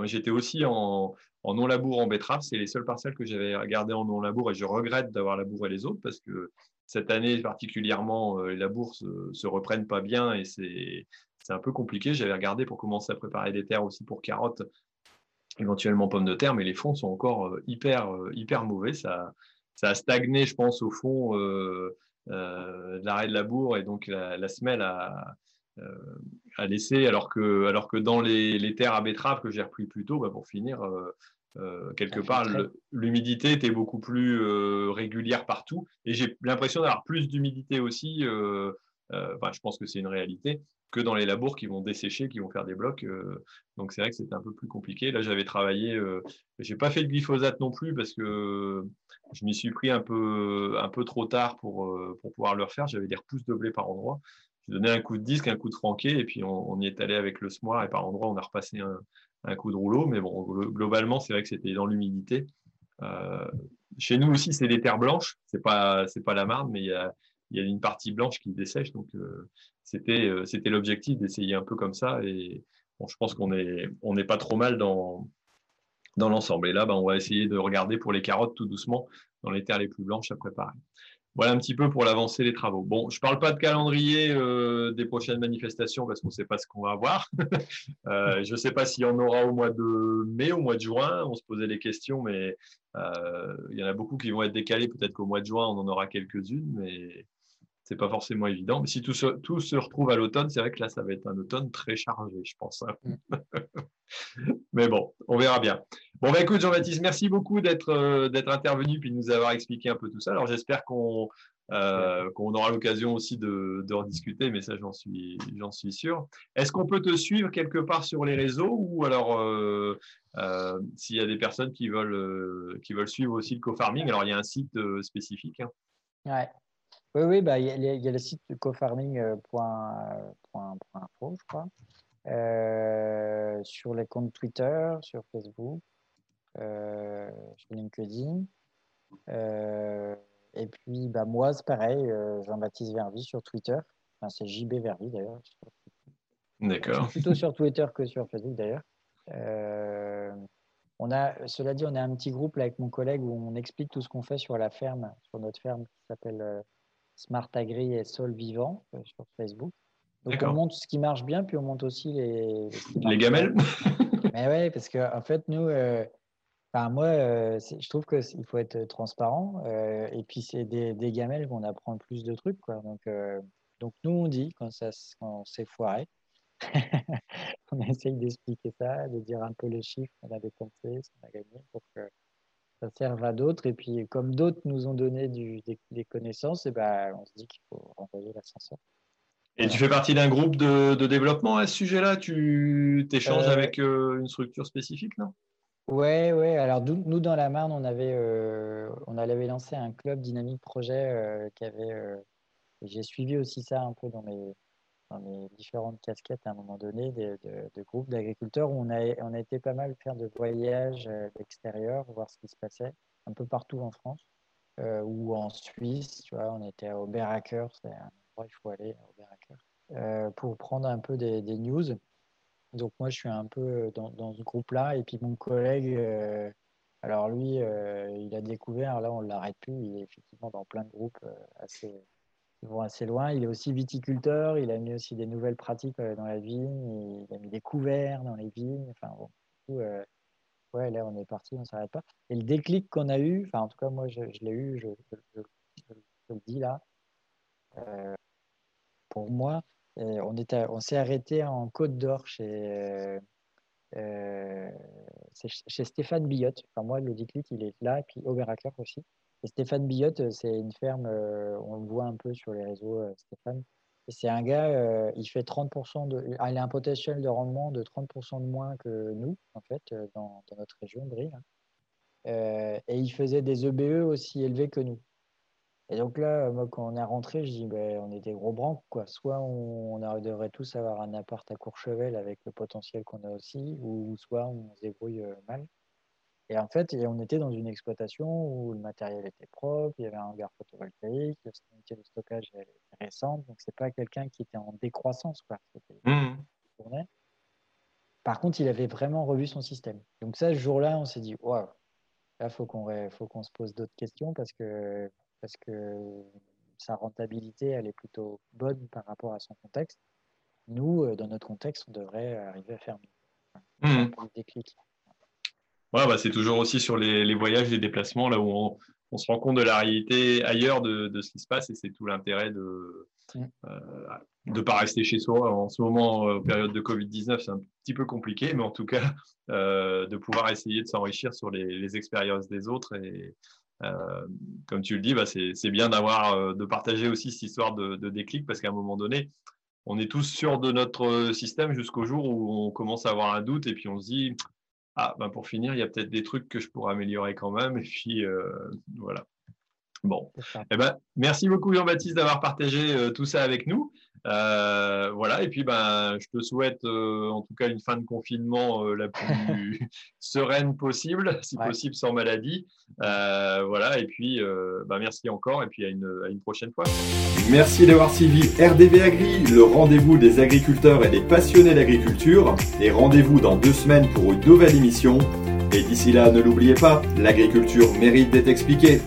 J'étais aussi en, en non-labour en betterave. C'est les seules parcelles que j'avais gardées en non-labour et je regrette d'avoir labouré les autres parce que cette année particulièrement, les labours se, se reprennent pas bien et c'est c'est un peu compliqué. J'avais regardé pour commencer à préparer des terres aussi pour carottes, éventuellement pommes de terre, mais les fonds sont encore euh, hyper, euh, hyper mauvais. Ça, ça a stagné, je pense, au fond euh, euh l'arrêt de labour et donc la, semelle a, a, laissé, alors que, alors que dans les, terres à betterave que j'ai repris plus tôt, bah, pour finir, quelque part, l'humidité était beaucoup plus régulière partout. Et j'ai l'impression d'avoir plus d'humidité aussi. Enfin, je pense que c'est une réalité que dans les labours qui vont dessécher, qui vont faire des blocs. Euh, donc c'est vrai que c'était un peu plus compliqué. Là, j'avais travaillé, euh, j'ai pas fait de glyphosate non plus parce que je m'y suis pris un peu, un peu trop tard pour, euh, pour pouvoir le refaire. J'avais des repousses de blé par endroit. J'ai donné un coup de disque, un coup de franquet, et puis on, y est allé avec le smoir, et par endroit, on a repassé un, un coup de rouleau. Mais bon, globalement, c'est vrai que c'était dans l'humidité. chez nous aussi, c'est des terres blanches. C'est pas, pas la Marne, mais il y a, il y a une partie blanche qui dessèche. Donc, c'était euh, c'était l'objectif d'essayer un peu comme ça. Et bon, je pense qu'on n'est on est pas trop mal dans, dans l'ensemble. Et là, ben, on va essayer de regarder pour les carottes tout doucement dans les terres les plus blanches à préparer. Voilà un petit peu pour l'avancée des travaux. Bon, je ne parle pas de calendrier euh, des prochaines manifestations parce qu'on ne sait pas ce qu'on va avoir. euh, je ne sais pas s'il y en aura au mois de mai, au mois de juin. On se posait des questions, mais euh, il y en a beaucoup qui vont être décalés. Peut-être qu'au mois de juin, on en aura quelques-unes, mais c'est pas forcément évident. Mais si tout se, tout se retrouve à l'automne, c'est vrai que là, ça va être un automne très chargé, je pense. Hein. Mm. Mais bon, on verra bien. Bon, bah, écoute, Jean-Baptiste, merci beaucoup d'être euh, d'être intervenu puis de nous avoir expliqué un peu tout ça. Alors, j'espère qu'on euh, qu'on aura l'occasion aussi de, de rediscuter, mais ça, j'en suis, j'en suis sûr. Est-ce qu'on peut te suivre quelque part sur les réseaux ou alors euh, s'il y a des personnes qui veulent, qui veulent suivre aussi le co-farming, alors il y a un site spécifique. Hein. Ouais. Oui, oui, bah, il y, a, y a le site cofarming.info, je crois. Euh, sur les comptes Twitter, sur Facebook, euh, sur LinkedIn. Euh, et puis, bah, moi, c'est pareil, Jean-Baptiste Vervi sur Twitter. Enfin, c'est JB Vervi d'ailleurs. D'accord. Plutôt sur Twitter que sur Facebook d'ailleurs. on a, cela dit, on a un petit groupe là, avec mon collègue où on explique tout ce qu'on fait sur la ferme, sur notre ferme qui s'appelle Smart Agri et Sol Vivant sur Facebook. Donc on monte ce qui marche bien, puis on monte aussi les les gamelles. Mais ouais, parce que en fait nous, euh, enfin moi, euh, je trouve que il faut être transparent. Euh, et puis c'est des, des, gamelles qu'on apprend plus de trucs, quoi. Donc donc nous on dit quand ça quand c'est foiré, on essaye d'expliquer ça, de dire un peu les chiffres qu'on a dépensés, ce qu'on a gagné, pour que ça serve à d'autres. Et puis comme d'autres nous ont donné du, des, connaissances, et ben on se dit qu'il faut renvoyer l'ascenseur. Et tu fais partie d'un groupe de, de, développement à ce sujet-là? Tu t'échanges euh, avec euh, une structure spécifique, non Ouais, ouais. Alors nous, dans la Marne, on avait, euh, on avait lancé un club dynamique projet qui avait. J'ai suivi aussi ça un peu dans mes, dans mes différentes casquettes à un moment donné de, groupes d'agriculteurs où on a, on a été pas mal faire de voyages d'extérieur, voir ce qui se passait un peu partout en France ou en Suisse. Tu vois, on était à Auberacker, c'est un il faut aller au euh, pour prendre un peu des, news. Donc moi, je suis un peu dans, ce groupe-là. Et puis mon collègue, euh, alors lui, euh, il a découvert, là on ne l'arrête plus, il est effectivement dans plein de groupes assez, qui vont assez loin. Il est aussi viticulteur, il a mis aussi des nouvelles pratiques dans la vigne, il a mis des couverts dans les vignes. Enfin bon, ouais, là on est parti, on ne s'arrête pas. Et le déclic qu'on a eu, enfin en tout cas moi je, l'ai eu, je, le dis là, pour moi, euh, on, on s'est arrêté en Côte d'Or chez, euh, chez Stéphane Billotte. Enfin, moi, le déclic, il est là, et puis Auberacker aussi. Et Stéphane Billotte, euh, c'est une ferme, on le voit un peu sur les réseaux, Stéphane. c'est un gars, il fait 30% de. A un potentiel de rendement de 30% de moins que nous, en fait, dans, notre région, Brie. et il faisait des EBE aussi élevés que nous. Et donc là, moi, quand on est rentré, je dis, ben, on des gros branques, quoi. Soit on, devrait tous avoir un appart à Courchevel avec le potentiel qu'on a aussi, ou soit on se débrouille euh, mal. Et en fait, on était dans une exploitation où le matériel était propre, il y avait un hangar photovoltaïque, l'unité de stockage est récente, donc c'est pas quelqu'un qui était en décroissance, quoi. Mmh. Par contre, il avait vraiment revu son système. Donc ça, ce jour-là, on s'est dit, waouh, là, faut qu'on faut qu'on se pose d'autres questions parce que parce que sa rentabilité, elle est plutôt bonne par rapport à son contexte. Nous, euh, dans notre contexte, on devrait arriver à faire mieux. Mmh. Déclic. Ouais, bah, c'est toujours aussi sur les, voyages, les déplacements, là où on, se rend compte de la réalité ailleurs de, ce qui se passe et c'est tout l'intérêt de ne mmh. euh, pas rester chez soi. En ce moment, en période de Covid-19, c'est un petit peu compliqué, mais en tout cas, euh, de pouvoir essayer de s'enrichir sur les, les, expériences des autres et, euh, comme tu le dis, bah, c'est bien d'avoir, euh, de partager aussi cette histoire de, déclic parce qu'à un moment donné, on est tous sûrs de notre système jusqu'au jour où on commence à avoir un doute et puis on se dit, ah, bah, pour finir, il y a peut-être des trucs que je pourrais améliorer quand même. Et puis, euh, voilà. Bon. Eh ben, merci beaucoup, Jean-Baptiste, d'avoir partagé tout ça avec nous. Euh, voilà, et puis ben, je te souhaite euh, en tout cas une fin de confinement euh, la plus sereine possible, si possible sans maladie. voilà, et puis ben, merci encore, et puis à une, à une prochaine fois. Merci d'avoir suivi RDV Agri, le rendez-vous des agriculteurs et des passionnés d'agriculture. Et rendez-vous dans deux semaines pour une nouvelle émission. Et d'ici là, ne l'oubliez pas, l'agriculture mérite d'être expliquée.